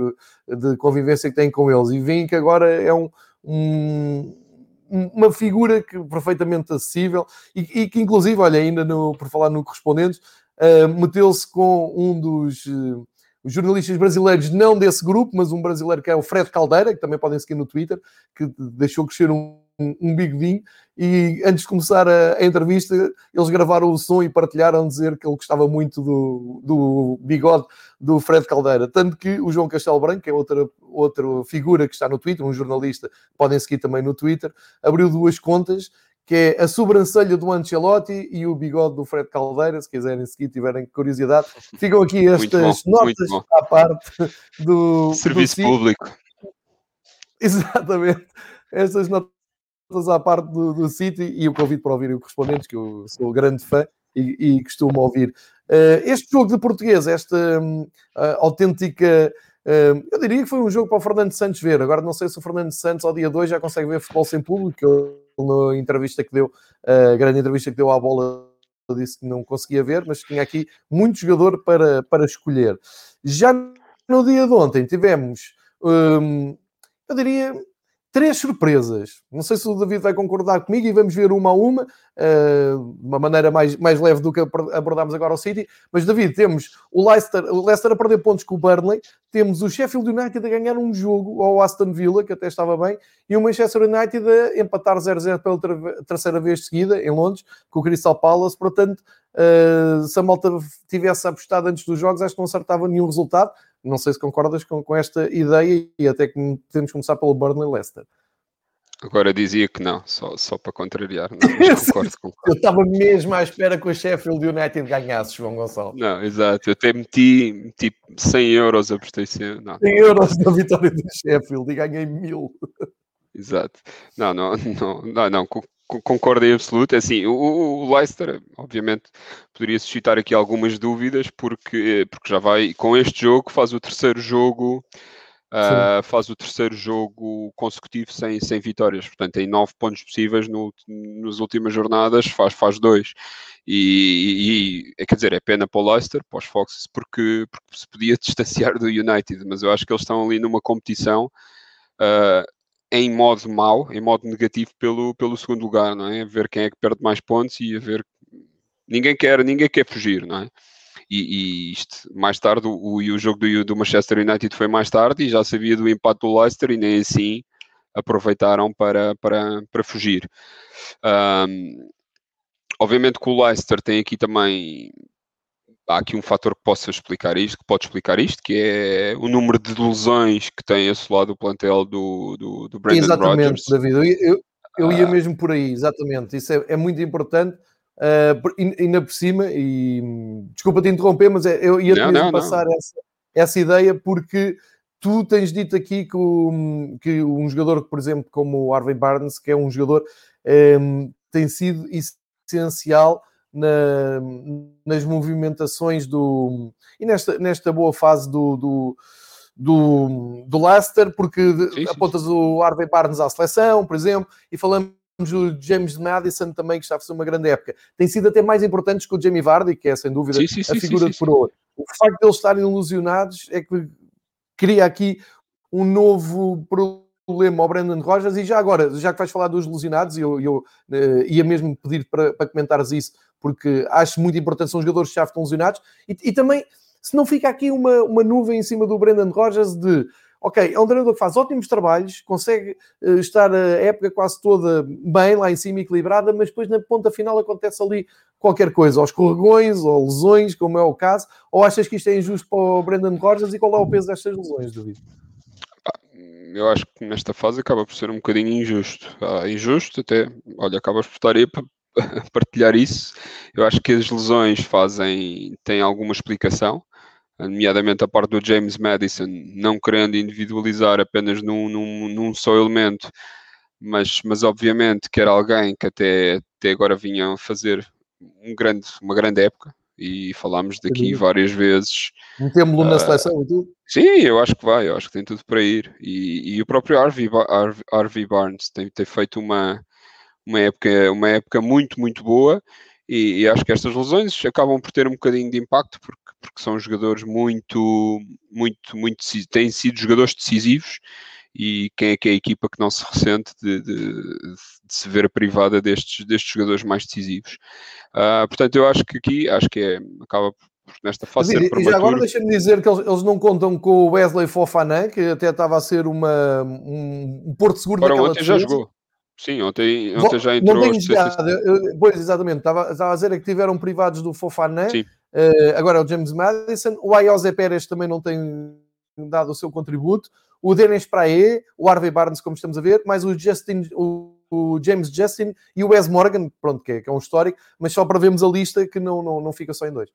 Speaker 1: de convivência que tem com eles e veem que agora é um, um uma figura que, perfeitamente acessível e, e, que, inclusive, olha, ainda no, por falar no Correspondentes, uh, meteu-se com um dos uh, jornalistas brasileiros, não desse grupo, mas um brasileiro que é o Fred Caldeira, que também podem seguir no Twitter, que deixou crescer um, um, bigodinho. E antes de começar a, a, entrevista, eles gravaram o som e partilharam dizer que ele gostava muito do, do bigode do Fred Caldeira. Tanto que o João Castelo Branco, que é outra, outra figura que está no Twitter, um jornalista, podem seguir também no Twitter, abriu duas contas que é a sobrancelha do Ancelotti e o bigode do Fred Caldeira, se quiserem seguir, tiverem curiosidade. Ficam aqui estas bom, notas à parte do
Speaker 2: serviço do público.
Speaker 1: Exatamente. Estas notas à parte do, do City e o convite para ouvirem o correspondentes, que eu sou grande fã e, e costumo ouvir. Uh, este jogo de português, esta uh, autêntica eu diria que foi um jogo para o Fernando Santos ver. Agora não sei se o Fernando Santos ao dia 2 já consegue ver futebol sem público. Ele, na entrevista que deu, a grande entrevista que deu à bola, disse que não conseguia ver, mas tinha aqui muito jogador para, para escolher. Já no dia de ontem tivemos, eu diria, três surpresas. Não sei se o David vai concordar comigo e vamos ver uma a uma, uh, de uma maneira mais, mais leve do que abordámos agora o City. Mas, David, temos o Leicester, o Leicester a perder pontos com o Burnley, temos o Sheffield United a ganhar um jogo ao Aston Villa, que até estava bem, e o Manchester United a empatar 0-0 pela terceira vez seguida, em Londres, com o Crystal Palace. Portanto, uh, se a malta tivesse apostado antes dos jogos, acho que não acertava nenhum resultado. Não sei se concordas com, com esta ideia e até que temos começar pelo Burnley Leicester.
Speaker 2: Agora dizia que não, só, só para contrariar. Não,
Speaker 1: concordo, concordo. Eu estava mesmo à espera que o Sheffield United ganhasse, João Gonçalves.
Speaker 2: Não, exato. Eu até meti tipo 100 euros, 100, não.
Speaker 1: 100 euros da vitória do Sheffield e ganhei mil.
Speaker 2: Exato. Não, não, não, não, não concordo em absoluto. É assim, o, o, Leicester, obviamente, poderia suscitar aqui algumas dúvidas, porque, porque já vai, com este jogo, faz o terceiro jogo. Uh, faz o terceiro jogo consecutivo sem, sem vitórias, portanto tem nove pontos possíveis no, nas últimas jornadas, faz, faz dois e, e, é, quer dizer, é pena para o Leicester, para os Foxes, porque, porque se podia distanciar do United, mas eu acho que eles estão ali numa competição uh, em modo mau, em modo negativo pelo, pelo segundo lugar, não é? A ver quem é que perde mais pontos e a ver ninguém quer, ninguém quer fugir, não é? E, e isto, mais tarde, o, o jogo do, do, Manchester United foi mais tarde e já sabia do empate do Leicester e nem assim aproveitaram para, para, para fugir. Um, obviamente que o Leicester tem aqui também há aqui um fator que possa explicar isto, que pode explicar isto, que é o número de lesões que tem assolado o plantel do, do, do Brandon
Speaker 1: exatamente,
Speaker 2: Rodgers.
Speaker 1: David, eu, eu, eu ia ah. mesmo por aí, exatamente, isso é, é muito importante, uh, ainda por cima, e desculpa te interromper, mas é, eu ia não, mesmo não, passar não. Essa, essa ideia, porque tu tens dito aqui que, o, que um jogador, por exemplo, como o Harvey Barnes, que é um jogador, um, tem sido essencial na, nas movimentações do e nesta, nesta boa fase do, do, do, do Leicester, porque sim, apontas sim. o Harvey Barnes à seleção, por exemplo, e falamos do James Madison também, que está a fazer uma grande época. Tem sido até mais importantes que o Jamie Vardy, que é sem dúvida sim, a figura de coroa. O facto de eles estarem ilusionados é que cria aqui um novo problema ao Brandon Rogers. E já agora, já que vais falar dos ilusionados, eu, eu uh, ia mesmo pedir para, para comentares isso porque acho muito importante, são jogadores que já estão lesionados, e, e, também, se não fica aqui uma, uma nuvem em cima do Brendan Rodgers de ok, é um treinador que faz ótimos trabalhos, consegue uh, estar a época quase toda bem lá em cima, equilibrada, mas depois na ponta final acontece ali qualquer coisa, ou escorregões, ou lesões, como é o caso, ou achas que isto é injusto para o Brendan Rodgers e qual é o peso destas lesões, David?
Speaker 2: Eu acho que nesta fase acaba por ser um bocadinho injusto. Ah, injusto até, olha, acabas por estar aí para, partilhar isso. Eu acho que as lesões fazem, têm alguma explicação, nomeadamente a parte do James Madison, não querendo individualizar apenas num, num, num só elemento, mas, mas obviamente que era alguém que até, até agora vinha a fazer um grande, uma grande época e falámos daqui Sim. várias vezes.
Speaker 1: Metemos-lo uh, na ah, seleção e tudo?
Speaker 2: Sim, eu acho que vai, eu acho que tem tudo para ir. E, e o próprio Harvey, Harvey Barnes tem, tem feito uma, uma, época, uma época muito, muito boa. E, e, acho que estas lesões acabam por ter um bocadinho de impacto porque, porque são jogadores muito, muito, muito têm sido jogadores decisivos e quem é que é a equipa que não se ressente de, de, de se ver privada destes, destes jogadores mais decisivos. Uh, portanto, eu acho que aqui, acho que é, acaba nesta fase
Speaker 1: Mas, E já agora deixa-me dizer que eles, eles, não contam com o Wesley Fofana, que até estava a ser uma, um, um porto seguro
Speaker 2: Ora, daquela ontem defesa. já jogou. Sim, ontem, ontem já entrou.
Speaker 1: Não tem jogado, pois, exatamente, estava, estava a dizer é que tiveram privados do Fofana, uh, agora é o James Madison, o Ayose Pérez também não tem dado o seu contributo, o Dennis Prae, o Harvey Barnes, como estamos a ver, mais o Justin, o, o James Justin e o Wes Morgan, pronto, que é, que é, um histórico, mas só para vermos a lista que não, não, não fica só em dois.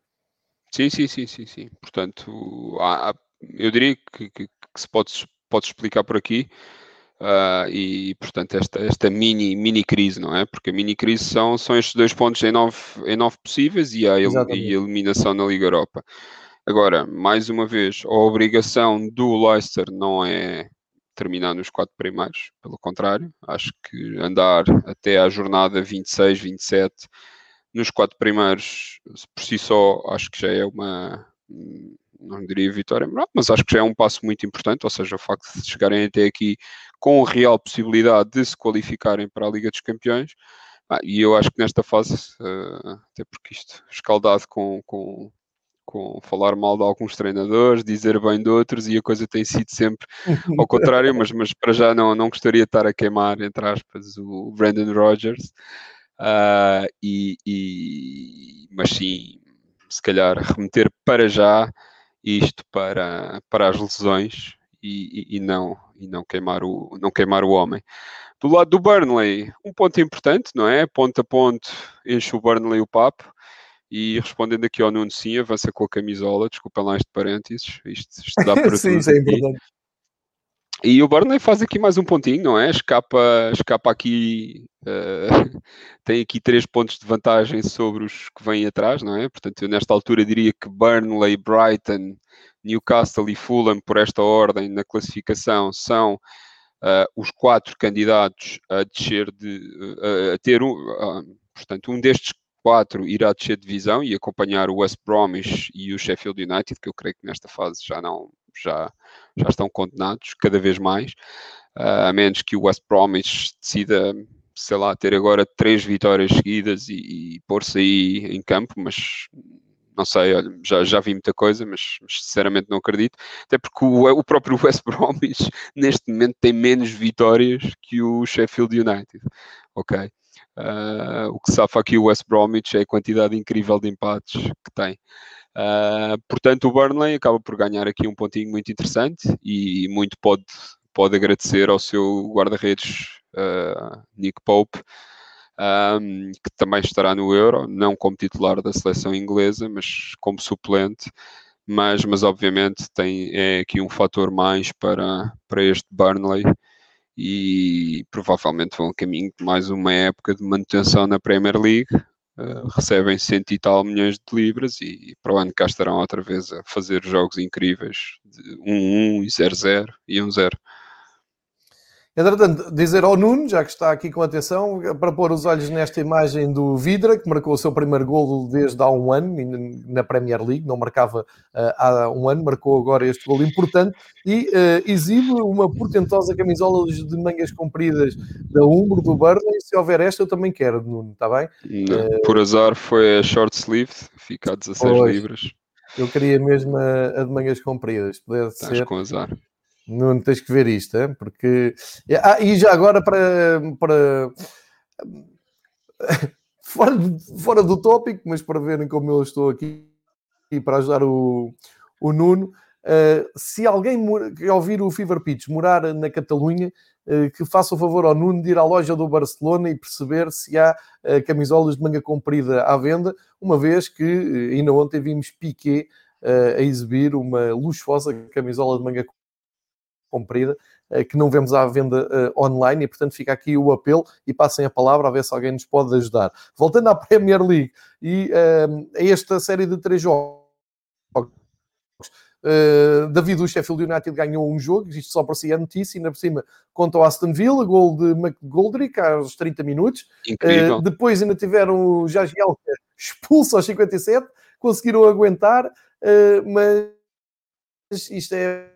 Speaker 2: Sim, sim, sim, sim, sim. Portanto, há, eu diria que, que, que, se pode, pode explicar por aqui uh, e, portanto, esta, esta mini, mini crise, não é? Porque a mini crise são, são estes dois pontos em nove, em nove possíveis e a, e a eliminação na Liga Europa. Agora, mais uma vez, a obrigação do Leicester não é terminar nos quatro primeiros, pelo contrário, acho que andar até à jornada 26, 27 nos quatro primeiros, por si só, acho que já é uma, não diria vitória mas acho que já é um passo muito importante, ou seja, o facto de chegarem até aqui com real possibilidade de se qualificarem para a Liga dos Campeões, ah, e eu acho que nesta fase, uh, até porque isto escaldado com, com, com falar mal de alguns treinadores, dizer bem de outros, e a coisa tem sido sempre ao contrário, mas, mas para já não, não gostaria de estar a queimar, entre aspas, o Brandon Rogers, uh, e, e, mas sim, se calhar remeter para já isto para, para as lesões e, e, e, não, e não, queimar o, não queimar o homem. Do lado do Burnley, um ponto importante, não é? Ponto a ponto, enche o Burnley o papo. E respondendo aqui ao Nuno, sim, avança com a camisola, desculpa lá este parênteses, isto, isto dá para
Speaker 1: sim, isso é importante.
Speaker 2: E o Burnley faz aqui mais um pontinho, não é? Escapa, escapa aqui, uh, tem aqui três pontos de vantagem sobre os que vêm atrás, não é? Portanto, eu nesta altura diria que Burnley, Brighton, Newcastle e Fulham, por esta ordem na classificação, são uh, os quatro candidatos a descer de, uh, a ter um, portanto, um destes 4 irá descer de divisão e acompanhar o West Bromwich e o Sheffield United, que eu creio que nesta fase já não já, já estão condenados cada vez mais, uh, a menos que o West Bromwich decida, sei lá, ter agora três vitórias seguidas e, e pôr-se aí em campo, mas não sei, olha, já, já vi muita coisa, mas, mas, sinceramente não acredito. Até porque o, o próprio West Bromwich neste momento tem menos vitórias que o Sheffield United, ok? Uh, o que safa aqui o West Bromwich é a quantidade incrível de empates que tem. Uh, portanto, o Burnley acaba por ganhar aqui um pontinho muito interessante e muito pode, pode agradecer ao seu guarda-redes uh, Nick Pope, um, que também estará no Euro, não como titular da seleção inglesa, mas como suplente. Mas, mas obviamente tem, é aqui um fator mais para, para este Burnley e provavelmente vão caminho de mais uma época de manutenção na Premier League. Uh, recebem cento e tal milhões de libras e, e para o ano cá estarão outra vez a fazer jogos incríveis de 1-1 e 0-0 e 1-0.
Speaker 1: Entretanto, dizer ao Nuno, já que está aqui com atenção, para pôr os olhos nesta imagem do Vidra, que marcou o seu primeiro golo desde há um ano na Premier League, não marcava uh, há um ano, marcou agora este golo importante e uh, exibe uma portentosa camisola de mangas compridas da Umbro, do Burnley. Se houver esta, eu também quero, Nuno, está bem?
Speaker 2: Não, uh, por azar foi a short sleeve, fica a 16 pois, libras.
Speaker 1: Eu queria mesmo a, a de mangas compridas,
Speaker 2: pudesse Estás ser. com azar.
Speaker 1: Não tens que ver isto, é? porque. Ah, e já agora para. para... fora, fora do tópico, mas para verem como eu estou aqui e para ajudar o, o Nuno. Uh, se alguém que ouvir o Fever Pitch morar na Catalunha, uh, que faça o favor ao Nuno de ir à loja do Barcelona e perceber se há uh, camisolas de manga comprida à venda, uma vez que ainda ontem vimos Piquet a exibir uma luxuosa camisola de manga comprida, que não vemos à venda online, e portanto fica aqui o apelo e passem a palavra a ver se alguém nos pode ajudar. Voltando à Premier League e a esta série de três jogos. Uh, David, o Sheffield United ganhou um jogo, isto só para si a notícia, ainda por cima contra o Aston Villa, gol de McGoldrick aos 30 minutos. Uh, depois ainda tiveram o Jagielka expulso aos 57, conseguiram aguentar, uh, mas isto é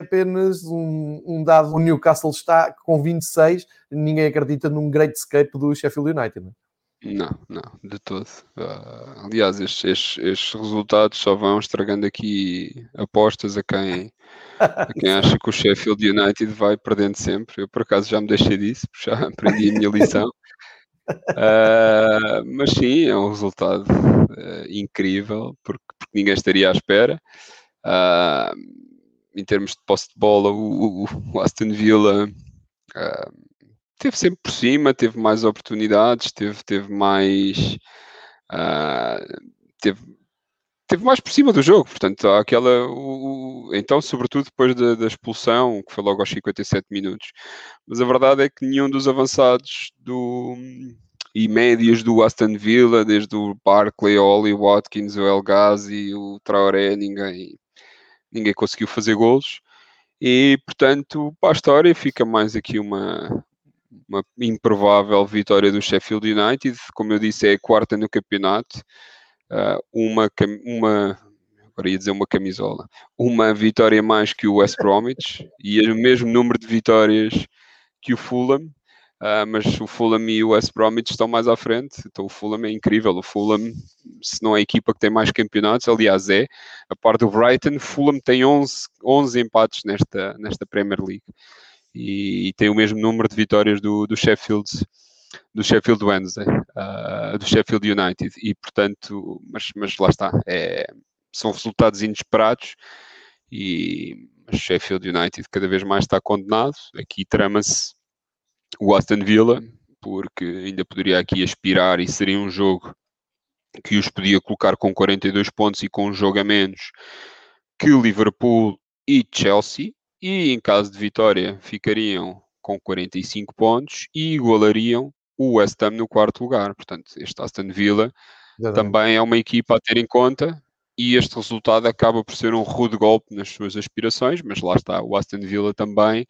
Speaker 1: apenas um, um, dado. O Newcastle está com 26, ninguém acredita num great escape do Sheffield United. Não? É?
Speaker 2: Não, não, de todo. Uh, aliás, estes, estes, estes, resultados só vão estragando aqui apostas a quem, a quem acha que o Sheffield United vai perdendo sempre. Eu, por acaso, já me deixei disso, já aprendi a minha lição. Uh, mas sim, é um resultado uh, incrível, porque, porque, ninguém estaria à espera. Em termos de posse de bola, o, o Aston Villa teve sempre por cima, teve mais oportunidades, teve, teve mais. Uh, teve, teve mais por cima do jogo, portanto, aquela. O, o, então, sobretudo depois da, da, expulsão, que foi logo aos 57 minutos. Mas a verdade é que nenhum dos avançados do. E médios do Aston Villa, desde o Barclay, Oli Watkins, o El Ghazi, o Traoré, ninguém, ninguém conseguiu fazer golos. E, portanto, para a história fica mais aqui uma, uma improvável vitória do Sheffield United, como eu disse, é a quarta no campeonato, uh, uma, uma, agora ia dizer uma camisola, uma vitória mais que o West Bromwich e o mesmo número de vitórias que o Fulham, uh, mas o Fulham e o West Bromwich estão mais à frente, então o Fulham é incrível, o Fulham, se não é a equipa que tem mais campeonatos, aliás é, a parte do Brighton, o Fulham tem 11, 11 empates nesta, nesta Premier League. E, e, tem o mesmo número de vitórias do, do Sheffield do Sheffield Wednesday, uh, do Sheffield United. E portanto, mas, mas lá está, é, são resultados inesperados e Sheffield United cada vez mais está condenado, aqui trama-se o Aston Villa, porque ainda poderia aqui aspirar e seria um jogo que os podia colocar com 42 pontos e com um jogo a menos que Liverpool e Chelsea, e em caso de vitória ficariam com 45 pontos e igualariam o West Ham no quarto lugar. Portanto, este Aston Villa Exatamente. também é uma equipa a ter em conta e este resultado acaba por ser um rude golpe nas suas aspirações, mas lá está, o Aston Villa também.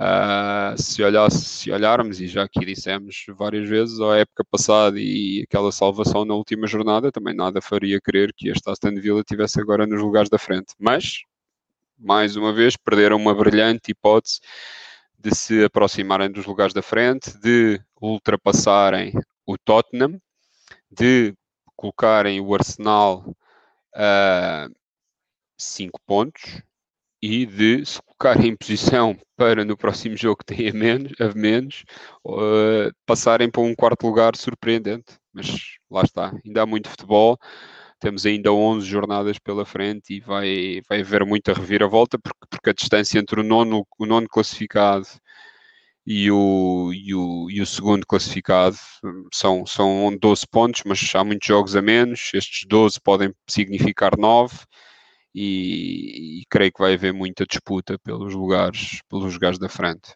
Speaker 2: Uh, se, olhar, se olharmos, e já aqui dissemos várias vezes, a época passada e aquela salvação na última jornada, também nada faria crer que este Aston Villa estivesse agora nos lugares da frente. Mas mais uma vez, perderam uma brilhante hipótese de se aproximarem dos lugares da frente, de ultrapassarem o Tottenham, de colocarem o Arsenal a 5 pontos e de se colocarem em posição para no próximo jogo que a menos, a menos uh, passarem para um quarto lugar surpreendente. Mas lá está, ainda há muito futebol temos ainda 11 jornadas pela frente e vai, vai haver muita reviravolta, porque, porque a distância entre o nono, o nono classificado e o, e, o, e o segundo classificado são, são 12 pontos, mas há muitos jogos a menos, estes 12 podem significar 9 e, e creio que vai haver muita disputa pelos lugares, pelos lugares da frente.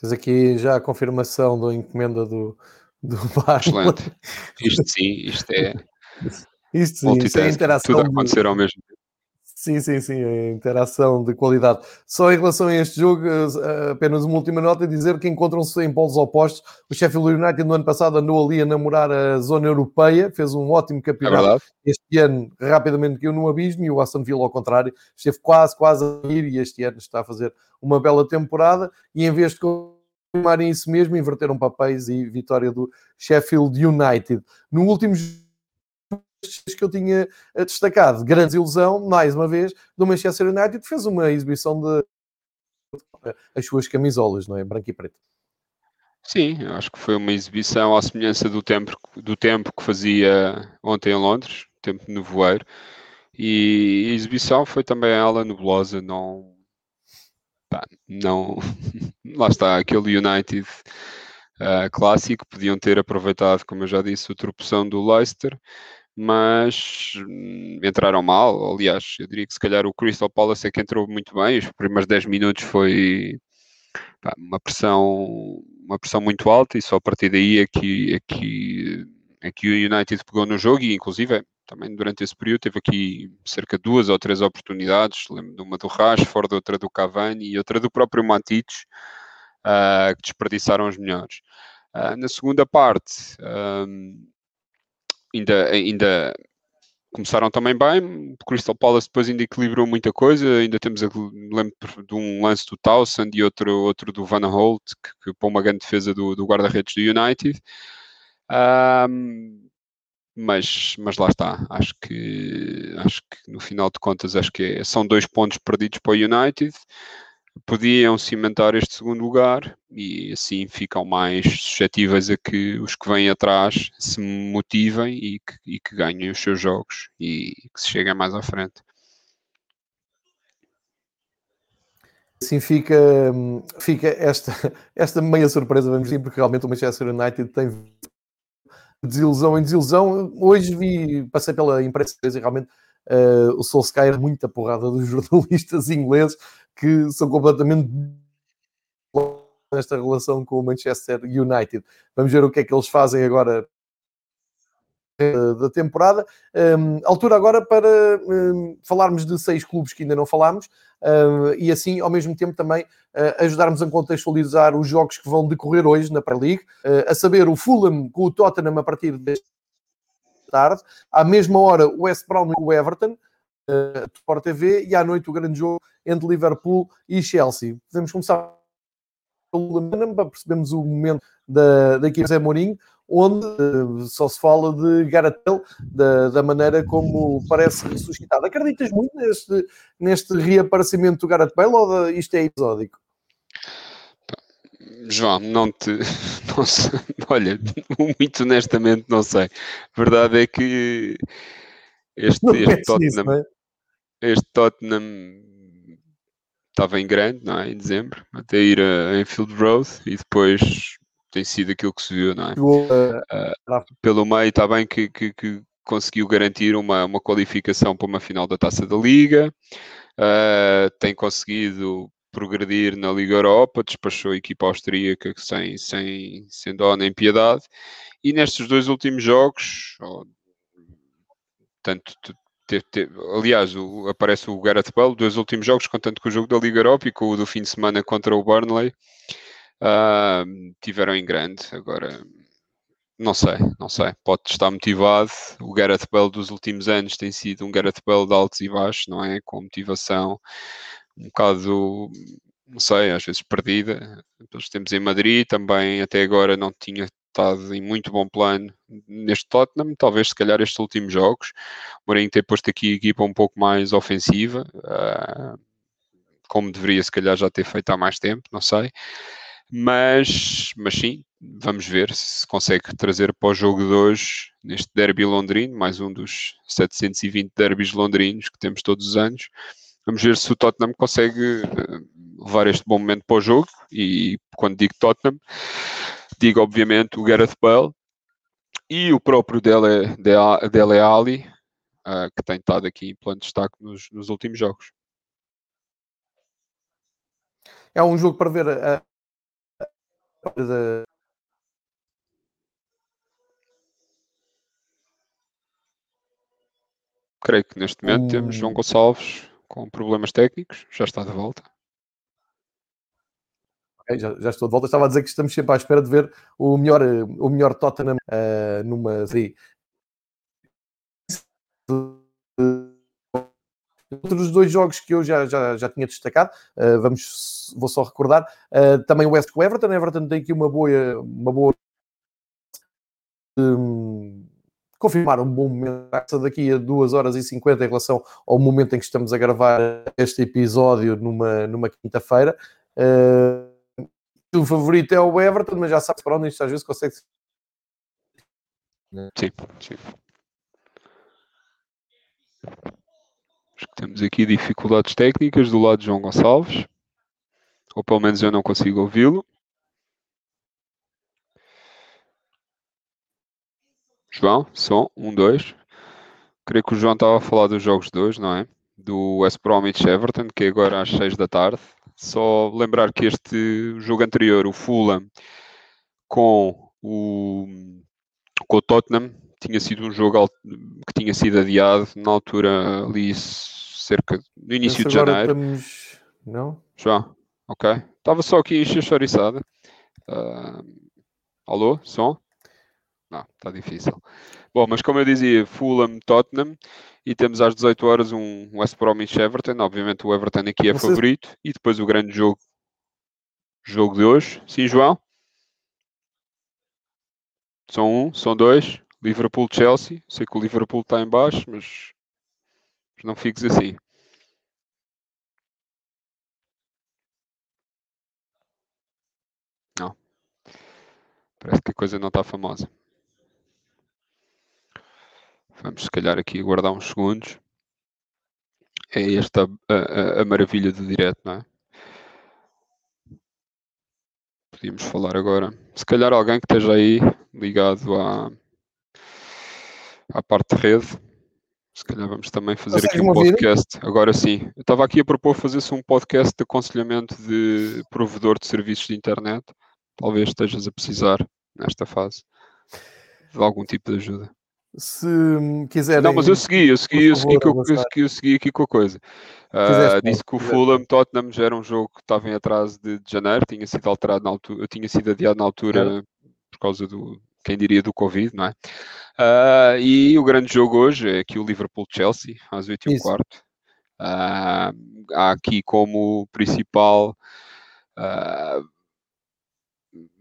Speaker 1: Tens aqui já a confirmação da encomenda do, do bar.
Speaker 2: Excelente. Isto sim, isto é.
Speaker 1: Isto sim, isto é interação.
Speaker 2: Tudo a acontecer de... ao mesmo tempo.
Speaker 1: Sim, sim, sim, a interação de qualidade. Só em relação a este jogo, eh, apenas uma última nota: dizer que encontram-se em polos opostos. O Sheffield United no ano passado andou ali a namorar a zona europeia, fez um ótimo campeonato. É este ano, rapidamente caiu no abismo e o Aston Villa, ao contrário, esteve quase, quase a ir e este ano está a fazer uma bela temporada. E em vez de confirmarem isso mesmo, inverteram papéis e vitória do Sheffield United. No último que eu tinha eh, destacado, grande ilusão, mais uma vez, do Manchester United, fez uma exibição de as suas camisolas, não é? Branco e preto.
Speaker 2: Sim, acho que foi uma exibição à semelhança do tempo, do tempo que fazia ontem em Londres, tempo de nevoeiro, e a exibição foi também ela nebulosa, não, pá, não, lá está, aquele United uh, clássico, podiam ter aproveitado, como eu já disse, o tropeção do Leicester, mas hum, entraram mal. Aliás, eu diria que se calhar o Crystal Palace é que entrou muito bem. Os primeiros 10 minutos foi pá, uma pressão uma pressão muito alta e só a partir daí é que, é que, é que o United pegou no jogo e inclusive também durante esse período teve aqui cerca de duas ou três oportunidades, lembro de uma do Rashford, outra do Cavani e outra do próprio Matic, uh, que desperdiçaram os melhores. Uh, na segunda parte, um, ainda, ainda começaram também bem. O Crystal Palace depois ainda equilibrou muita coisa. Ainda temos, lembro de um lance do Towson e outro, outro do Van Holt, que, que pôs uma grande defesa do, do guarda-redes do United. Um, mas, mas lá está. Acho que, acho que no final de contas acho que é, são dois pontos perdidos para o United podiam cimentar este segundo lugar e assim ficam mais suscetíveis a que os que vêm atrás se motivem e que, e que ganhem os seus jogos e que se cheguem mais à frente.
Speaker 1: Assim fica, fica esta, esta meia surpresa, vamos dizer, porque realmente o Manchester United tem desilusão em desilusão. Hoje vi, passei pela imprensa e realmente uh, o Solskjaer muita porrada dos jornalistas ingleses que são completamente nesta relação com o Manchester United. Vamos ver o que é que eles fazem agora da temporada. Um, altura agora para um, falarmos de seis clubes que ainda não falámos um, e assim, ao mesmo tempo, também uh, ajudarmos a contextualizar os jogos que vão decorrer hoje na Premier League, uh, a saber o Fulham com o Tottenham a partir desta tarde, à mesma hora o West Brom com o Everton, uh, Sport TV e à noite o grande jogo entre Liverpool e Chelsea. Podemos começar pelo Lemana para percebermos o momento da, da equipe Zé Mourinho, onde uh, só se fala de Garatel, da, da maneira como parece ressuscitado. Acreditas muito neste, neste reaparecimento do Gareth Bale ou de, isto é episódico?
Speaker 2: João, não te. Não sei, olha, muito honestamente não sei. A verdade é que este, este Tottenham, nisso, é? este Tottenham estava em grande, não é? Em dezembro, até ir a Enfield Road e depois tem sido aquilo que se viu, não é? Uh, pelo meio está bem que, que, que, conseguiu garantir uma, uma qualificação para uma final da Taça da Liga, uh, tem conseguido progredir na Liga Europa, despachou a equipa austríaca sem, sem, sem dó nem piedade, e nestes dois últimos jogos, tanto Teve, teve, aliás, o, aparece o Gareth Bale, dois últimos jogos, contando com o jogo da Liga Europa e com o do fim de semana contra o Burnley, uh, tiveram em grande. Agora, não sei, não sei. Pode estar motivado. O Gareth Bale dos últimos anos tem sido um Gareth Bale de altos e baixos, não é? Com motivação um bocado, não sei, às vezes perdida. Pelos tempos em Madrid, também até agora não tinha estado em muito bom plano neste Tottenham, talvez se calhar estes últimos jogos. O ter posto aqui a equipa um pouco mais ofensiva, uh, como deveria se calhar já ter feito há mais tempo, não sei. Mas, mas sim, vamos ver se consegue trazer para o jogo de hoje, neste derby londrino, mais um dos 720 derbys londrinos que temos todos os anos. Vamos ver se o Tottenham consegue ah, levar este bom momento para o jogo. E quando digo Tottenham, digo obviamente o Gareth Bale e o próprio Dele, Dele Ali, uh, que tem estado aqui em plano de destaque nos, nos, últimos jogos.
Speaker 1: É um jogo para ver a, a,
Speaker 2: Creio que neste momento um... temos João Gonçalves com problemas técnicos, já está de volta
Speaker 1: já, já, estou de volta. Estava a dizer que estamos sempre à espera de ver o melhor, o melhor Tottenham uh, numa série. Outros dois jogos que eu já, já, já tinha destacado, uh, vamos, vou só recordar, uh, também o West com Everton. Everton tem aqui uma boa, uma boa um, confirmar um bom momento daqui a 2 horas e 50 em relação ao momento em que estamos a gravar este episódio numa, numa quinta-feira. Uh, o favorito é o Everton, mas já sabe para onde isto às vezes consegue.
Speaker 2: Sim, sim. Acho que temos aqui dificuldades técnicas do lado de João Gonçalves. Ou pelo menos eu não consigo ouvi-lo. João, som, um, dois. creio que o João estava a falar dos jogos de hoje, não é? Do West Bromwich Everton, que é agora às 6 da tarde. Só lembrar que este jogo anterior, o Fulham, com o, com o Tottenham, tinha sido um jogo que tinha sido adiado na altura ali cerca no início de janeiro. Estamos...
Speaker 1: Não?
Speaker 2: Já, ok. Estava só aqui encher. Uh, alô, som? Não, está difícil. Bom, mas como eu dizia, Fulham, Tottenham, e temos às 18 horas um West Bromwich Everton. Obviamente o Everton aqui é Você... favorito, e depois o grande jogo, jogo de hoje. Sim, João? São um, são dois. Liverpool-Chelsea. Sei que o Liverpool está em baixo, mas, mas não fiques assim. Não. Parece que a coisa não está famosa. Vamos, se calhar, aqui aguardar uns segundos. É esta a, a, a maravilha do direto, não é? Podíamos falar agora. Se calhar alguém que esteja aí ligado à, à parte de rede. Se calhar vamos também fazer aqui um podcast. Agora sim. Eu estava aqui a propor fazer-se um podcast de aconselhamento de provedor de serviços de internet. Talvez estejas a precisar, nesta fase, de algum tipo de ajuda.
Speaker 1: Se quiserem.
Speaker 2: Não, mas eu segui, eu segui, eu segui, favor, eu, eu, eu segui aqui com a coisa. Uh, disse que o Fulham Tottenham já era um jogo que estava em atraso de, de janeiro, tinha sido alterado na altura, tinha sido adiado na altura é. por causa do, quem diria, do Covid, não é? Uh, e o grande jogo hoje é aqui o Liverpool-Chelsea, às 8 h quarto. Uh, há aqui como principal, uh,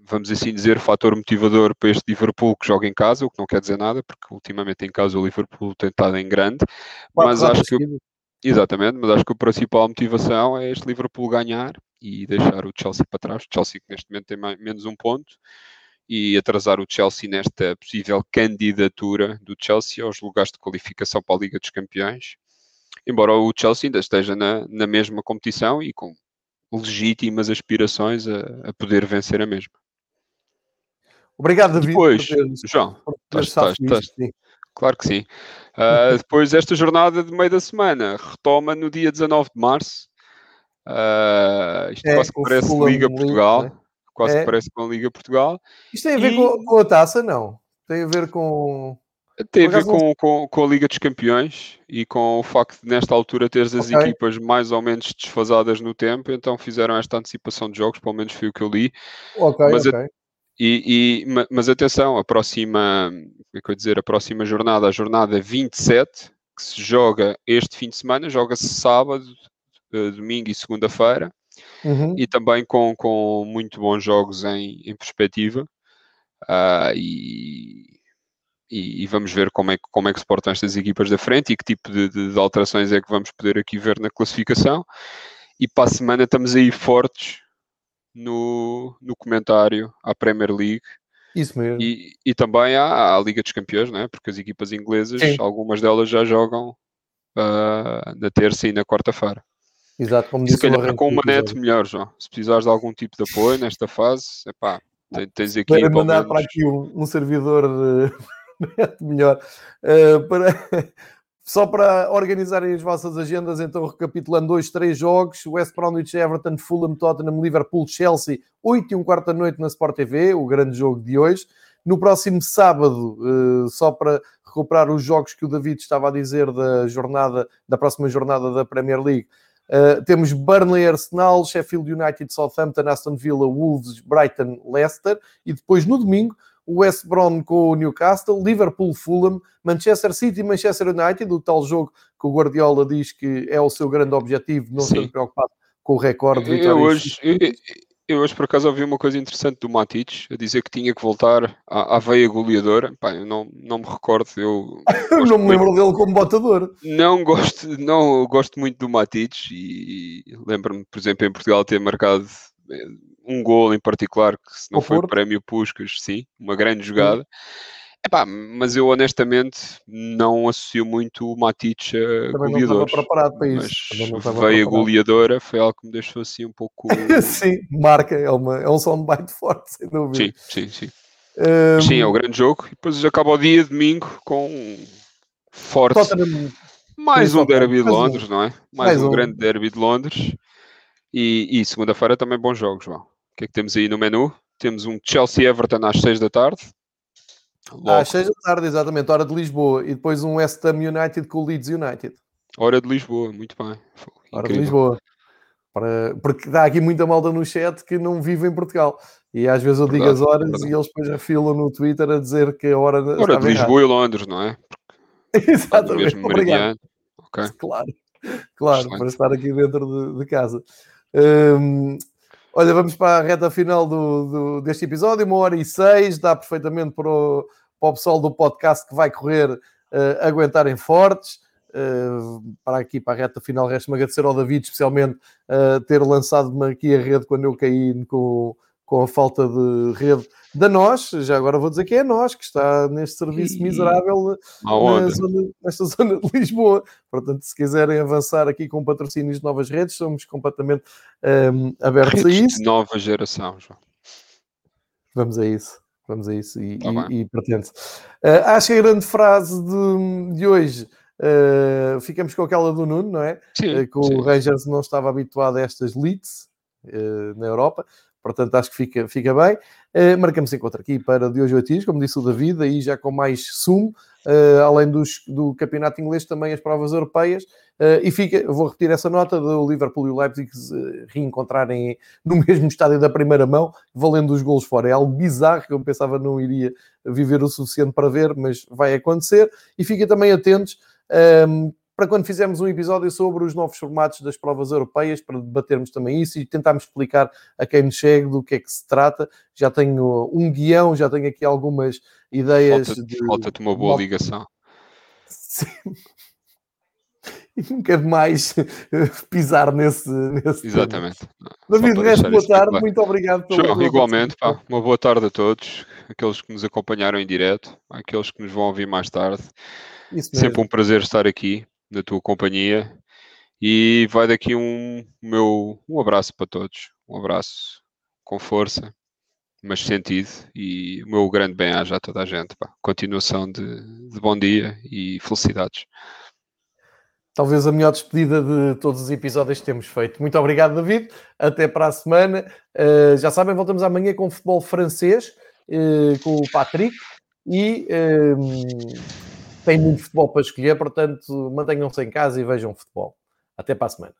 Speaker 2: vamos assim dizer, fator motivador para este Liverpool que joga em casa, o que não quer dizer nada, porque ultimamente em casa o Liverpool tem estado em grande, mas acho que... Exatamente, mas acho que a principal motivação é este Liverpool ganhar e deixar o Chelsea para trás. O Chelsea que neste momento tem mais, menos um ponto e atrasar o Chelsea nesta possível candidatura do Chelsea aos lugares de qualificação para a Liga dos Campeões. Embora o Chelsea ainda esteja na, na mesma competição e com legítimas aspirações a, a poder vencer a mesma.
Speaker 1: Obrigado, David.
Speaker 2: Depois, João, estás, estás, estás, claro que sim. Uh, depois esta jornada de meio da semana retoma no dia 19 de março. Uh, isto é, quase que parece Liga Portugal. Né? quase é. que parece com a Liga Portugal.
Speaker 1: Isto tem a ver e... com, com, a taça, não? Tem a ver com.
Speaker 2: Tem a ver com, com, com, a Liga dos Campeões e com o facto de, nesta altura, teres as okay. equipas mais ou menos desfasadas no tempo, então fizeram esta antecipação de jogos, pelo menos foi o que eu li.
Speaker 1: Ok,
Speaker 2: mas,
Speaker 1: okay.
Speaker 2: E, e, mas atenção, a próxima, como é que eu dizer, a próxima jornada, a jornada 27, que se joga este fim de semana, joga-se sábado, eh, domingo e segunda-feira uhum. e também com, com muito bons jogos em, em perspectiva. Uh, e, e, e, vamos ver como é, que, como é que se portam estas equipas da frente e que tipo de, de, de, alterações é que vamos poder aqui ver na classificação. E para a semana estamos aí fortes no, no comentário à Premier League.
Speaker 1: Isso mesmo.
Speaker 2: E, e também à, à, Liga dos Campeões, né? porque as equipas inglesas, Sim. algumas delas já jogam uh, na terça e na quarta-feira.
Speaker 1: Exato, como disse
Speaker 2: Se calhar com uma net melhor, João. Se precisares de algum tipo de apoio nesta fase, epá, tens aqui.
Speaker 1: Para mandar menos... para aqui um, um servidor de net melhor. Uh, para... Só para organizarem as vossas agendas, então recapitulando dois, três jogos: West Bromwich, Everton, Fulham, Tottenham, Liverpool, Chelsea, 8 e um quarto noite na Sport TV, o grande jogo de hoje. No próximo sábado, uh, só para recuperar os jogos que o David estava a dizer da jornada, da próxima jornada da Premier League, Uh, temos Burnley, Arsenal, Sheffield United, Southampton, Aston Villa, Wolves, Brighton, Leicester e depois no domingo West Brom com o Newcastle, Liverpool, Fulham, Manchester City, Manchester United, o tal jogo que o Guardiola diz que é o seu grande objetivo, não estou preocupado com o recorde
Speaker 2: de vitórias. Eu hoje, eu, eu hoje, por acaso, ouvi uma coisa interessante do Matic, a dizer que tinha que voltar à, à veia goleadora. Pá, eu não, não me recordo. Eu,
Speaker 1: eu não me lembro dele como botador.
Speaker 2: Não gosto, não gosto muito do Matic e, e lembro-me, por exemplo, em Portugal ter marcado eh, um gol em particular, que se não o foi o prémio Puscas, sim, uma grande jogada. Epá, mas eu honestamente não associo muito o Matic a Também goleadores. Não estava preparado para isso. Mas veio a goleadora, foi algo que me deixou assim um pouco.
Speaker 1: sim, marca, é, uma, é um soundbite forte, sem dúvida.
Speaker 2: Sim, sim, sim. Um... Sim, é o grande jogo. E depois acaba o dia, domingo, com forte. Tottenham, mais um derby de Londres, não é? Mais, mais um, um, grande derby de Londres. E, e segunda-feira também bons jogos, João. O que é que temos aí no menu? Temos um Chelsea-Everton às 6 da tarde.
Speaker 1: Logo. Às 6 da tarde, exatamente, hora de Lisboa. E depois um West Ham United com o Leeds United.
Speaker 2: Hora de Lisboa, muito bem.
Speaker 1: Hora de Lisboa. Para... Porque dá aqui muita malda no chat que não vive em Portugal. E às vezes eu digo as horas verdade. e eles depois afilam no Twitter a dizer que a hora.
Speaker 2: Hora de Lisboa errado. e Londres, não é?
Speaker 1: Exatamente. Meridiano. Okay. Claro, claro, Excelente. para estar aqui dentro de, de casa. Hum, olha, vamos para a reta final do, do, deste episódio, uma hora e seis, dá perfeitamente para o, para o pessoal do podcast que vai correr uh, aguentarem fortes. Uh, para aqui, para a reta final, resta-me agradecer ao David, especialmente uh, ter lançado-me aqui a rede quando eu caí com, com a falta de rede da nós, já agora vou dizer que é nós que está neste serviço miserável na zona, nesta zona de Lisboa. Portanto, se quiserem avançar aqui com patrocínios de novas redes, somos completamente um, abertos redes a isso.
Speaker 2: De nova geração, João.
Speaker 1: Vamos a isso. Vamos a isso e, tá e, e pretende uh, Acho que a grande frase de, de hoje uh, ficamos com aquela do Nuno, não é? Sim, uh, que o sim. Rangers não estava habituado a estas leads uh, na Europa. Portanto, acho que fica, fica bem. Uh, marcamos encontro aqui para de hoje a dias, como disse o David, aí já com mais sumo, uh, além dos, do campeonato inglês, também as provas europeias. Uh, e fica, vou repetir essa nota do Liverpool e o Leipzig se reencontrarem no mesmo estádio da primeira mão, valendo os golos fora. É algo bizarro que eu pensava não iria viver o suficiente para ver, mas vai acontecer. E fiquem também atentos. Um, ehm, para quando fizermos um episódio sobre os novos formatos das provas europeias, para debatermos também isso e tentarmos explicar a quem nos chega do que é que se trata. Já tenho um guião, já tenho aqui algumas ideias.
Speaker 2: Falta-te falta uma boa ligação.
Speaker 1: Sim. E quero mais pisar nesse. nesse
Speaker 2: Exatamente.
Speaker 1: David, resto, boa tarde, muito obrigado
Speaker 2: pelo Show, Igualmente, pá, uma boa tarde a todos, aqueles que nos acompanharam em direto, aqueles que nos vão ouvir mais tarde. Sempre um prazer estar aqui na tua companhia. E vai daqui um meu um abraço para todos. Um abraço com força, mas sentido. E o meu grande bem-aja a toda a gente. Pá. Continuação de, de bom dia e felicidades.
Speaker 1: Talvez a melhor despedida de todos os episódios que temos feito. Muito obrigado, David. Até para a semana. Uh, já sabem, voltamos amanhã com futebol francês, uh, com o Patrick. E uh, tem muito futebol para escolher, portanto, mantenham-se em casa e vejam futebol. Até para a semana.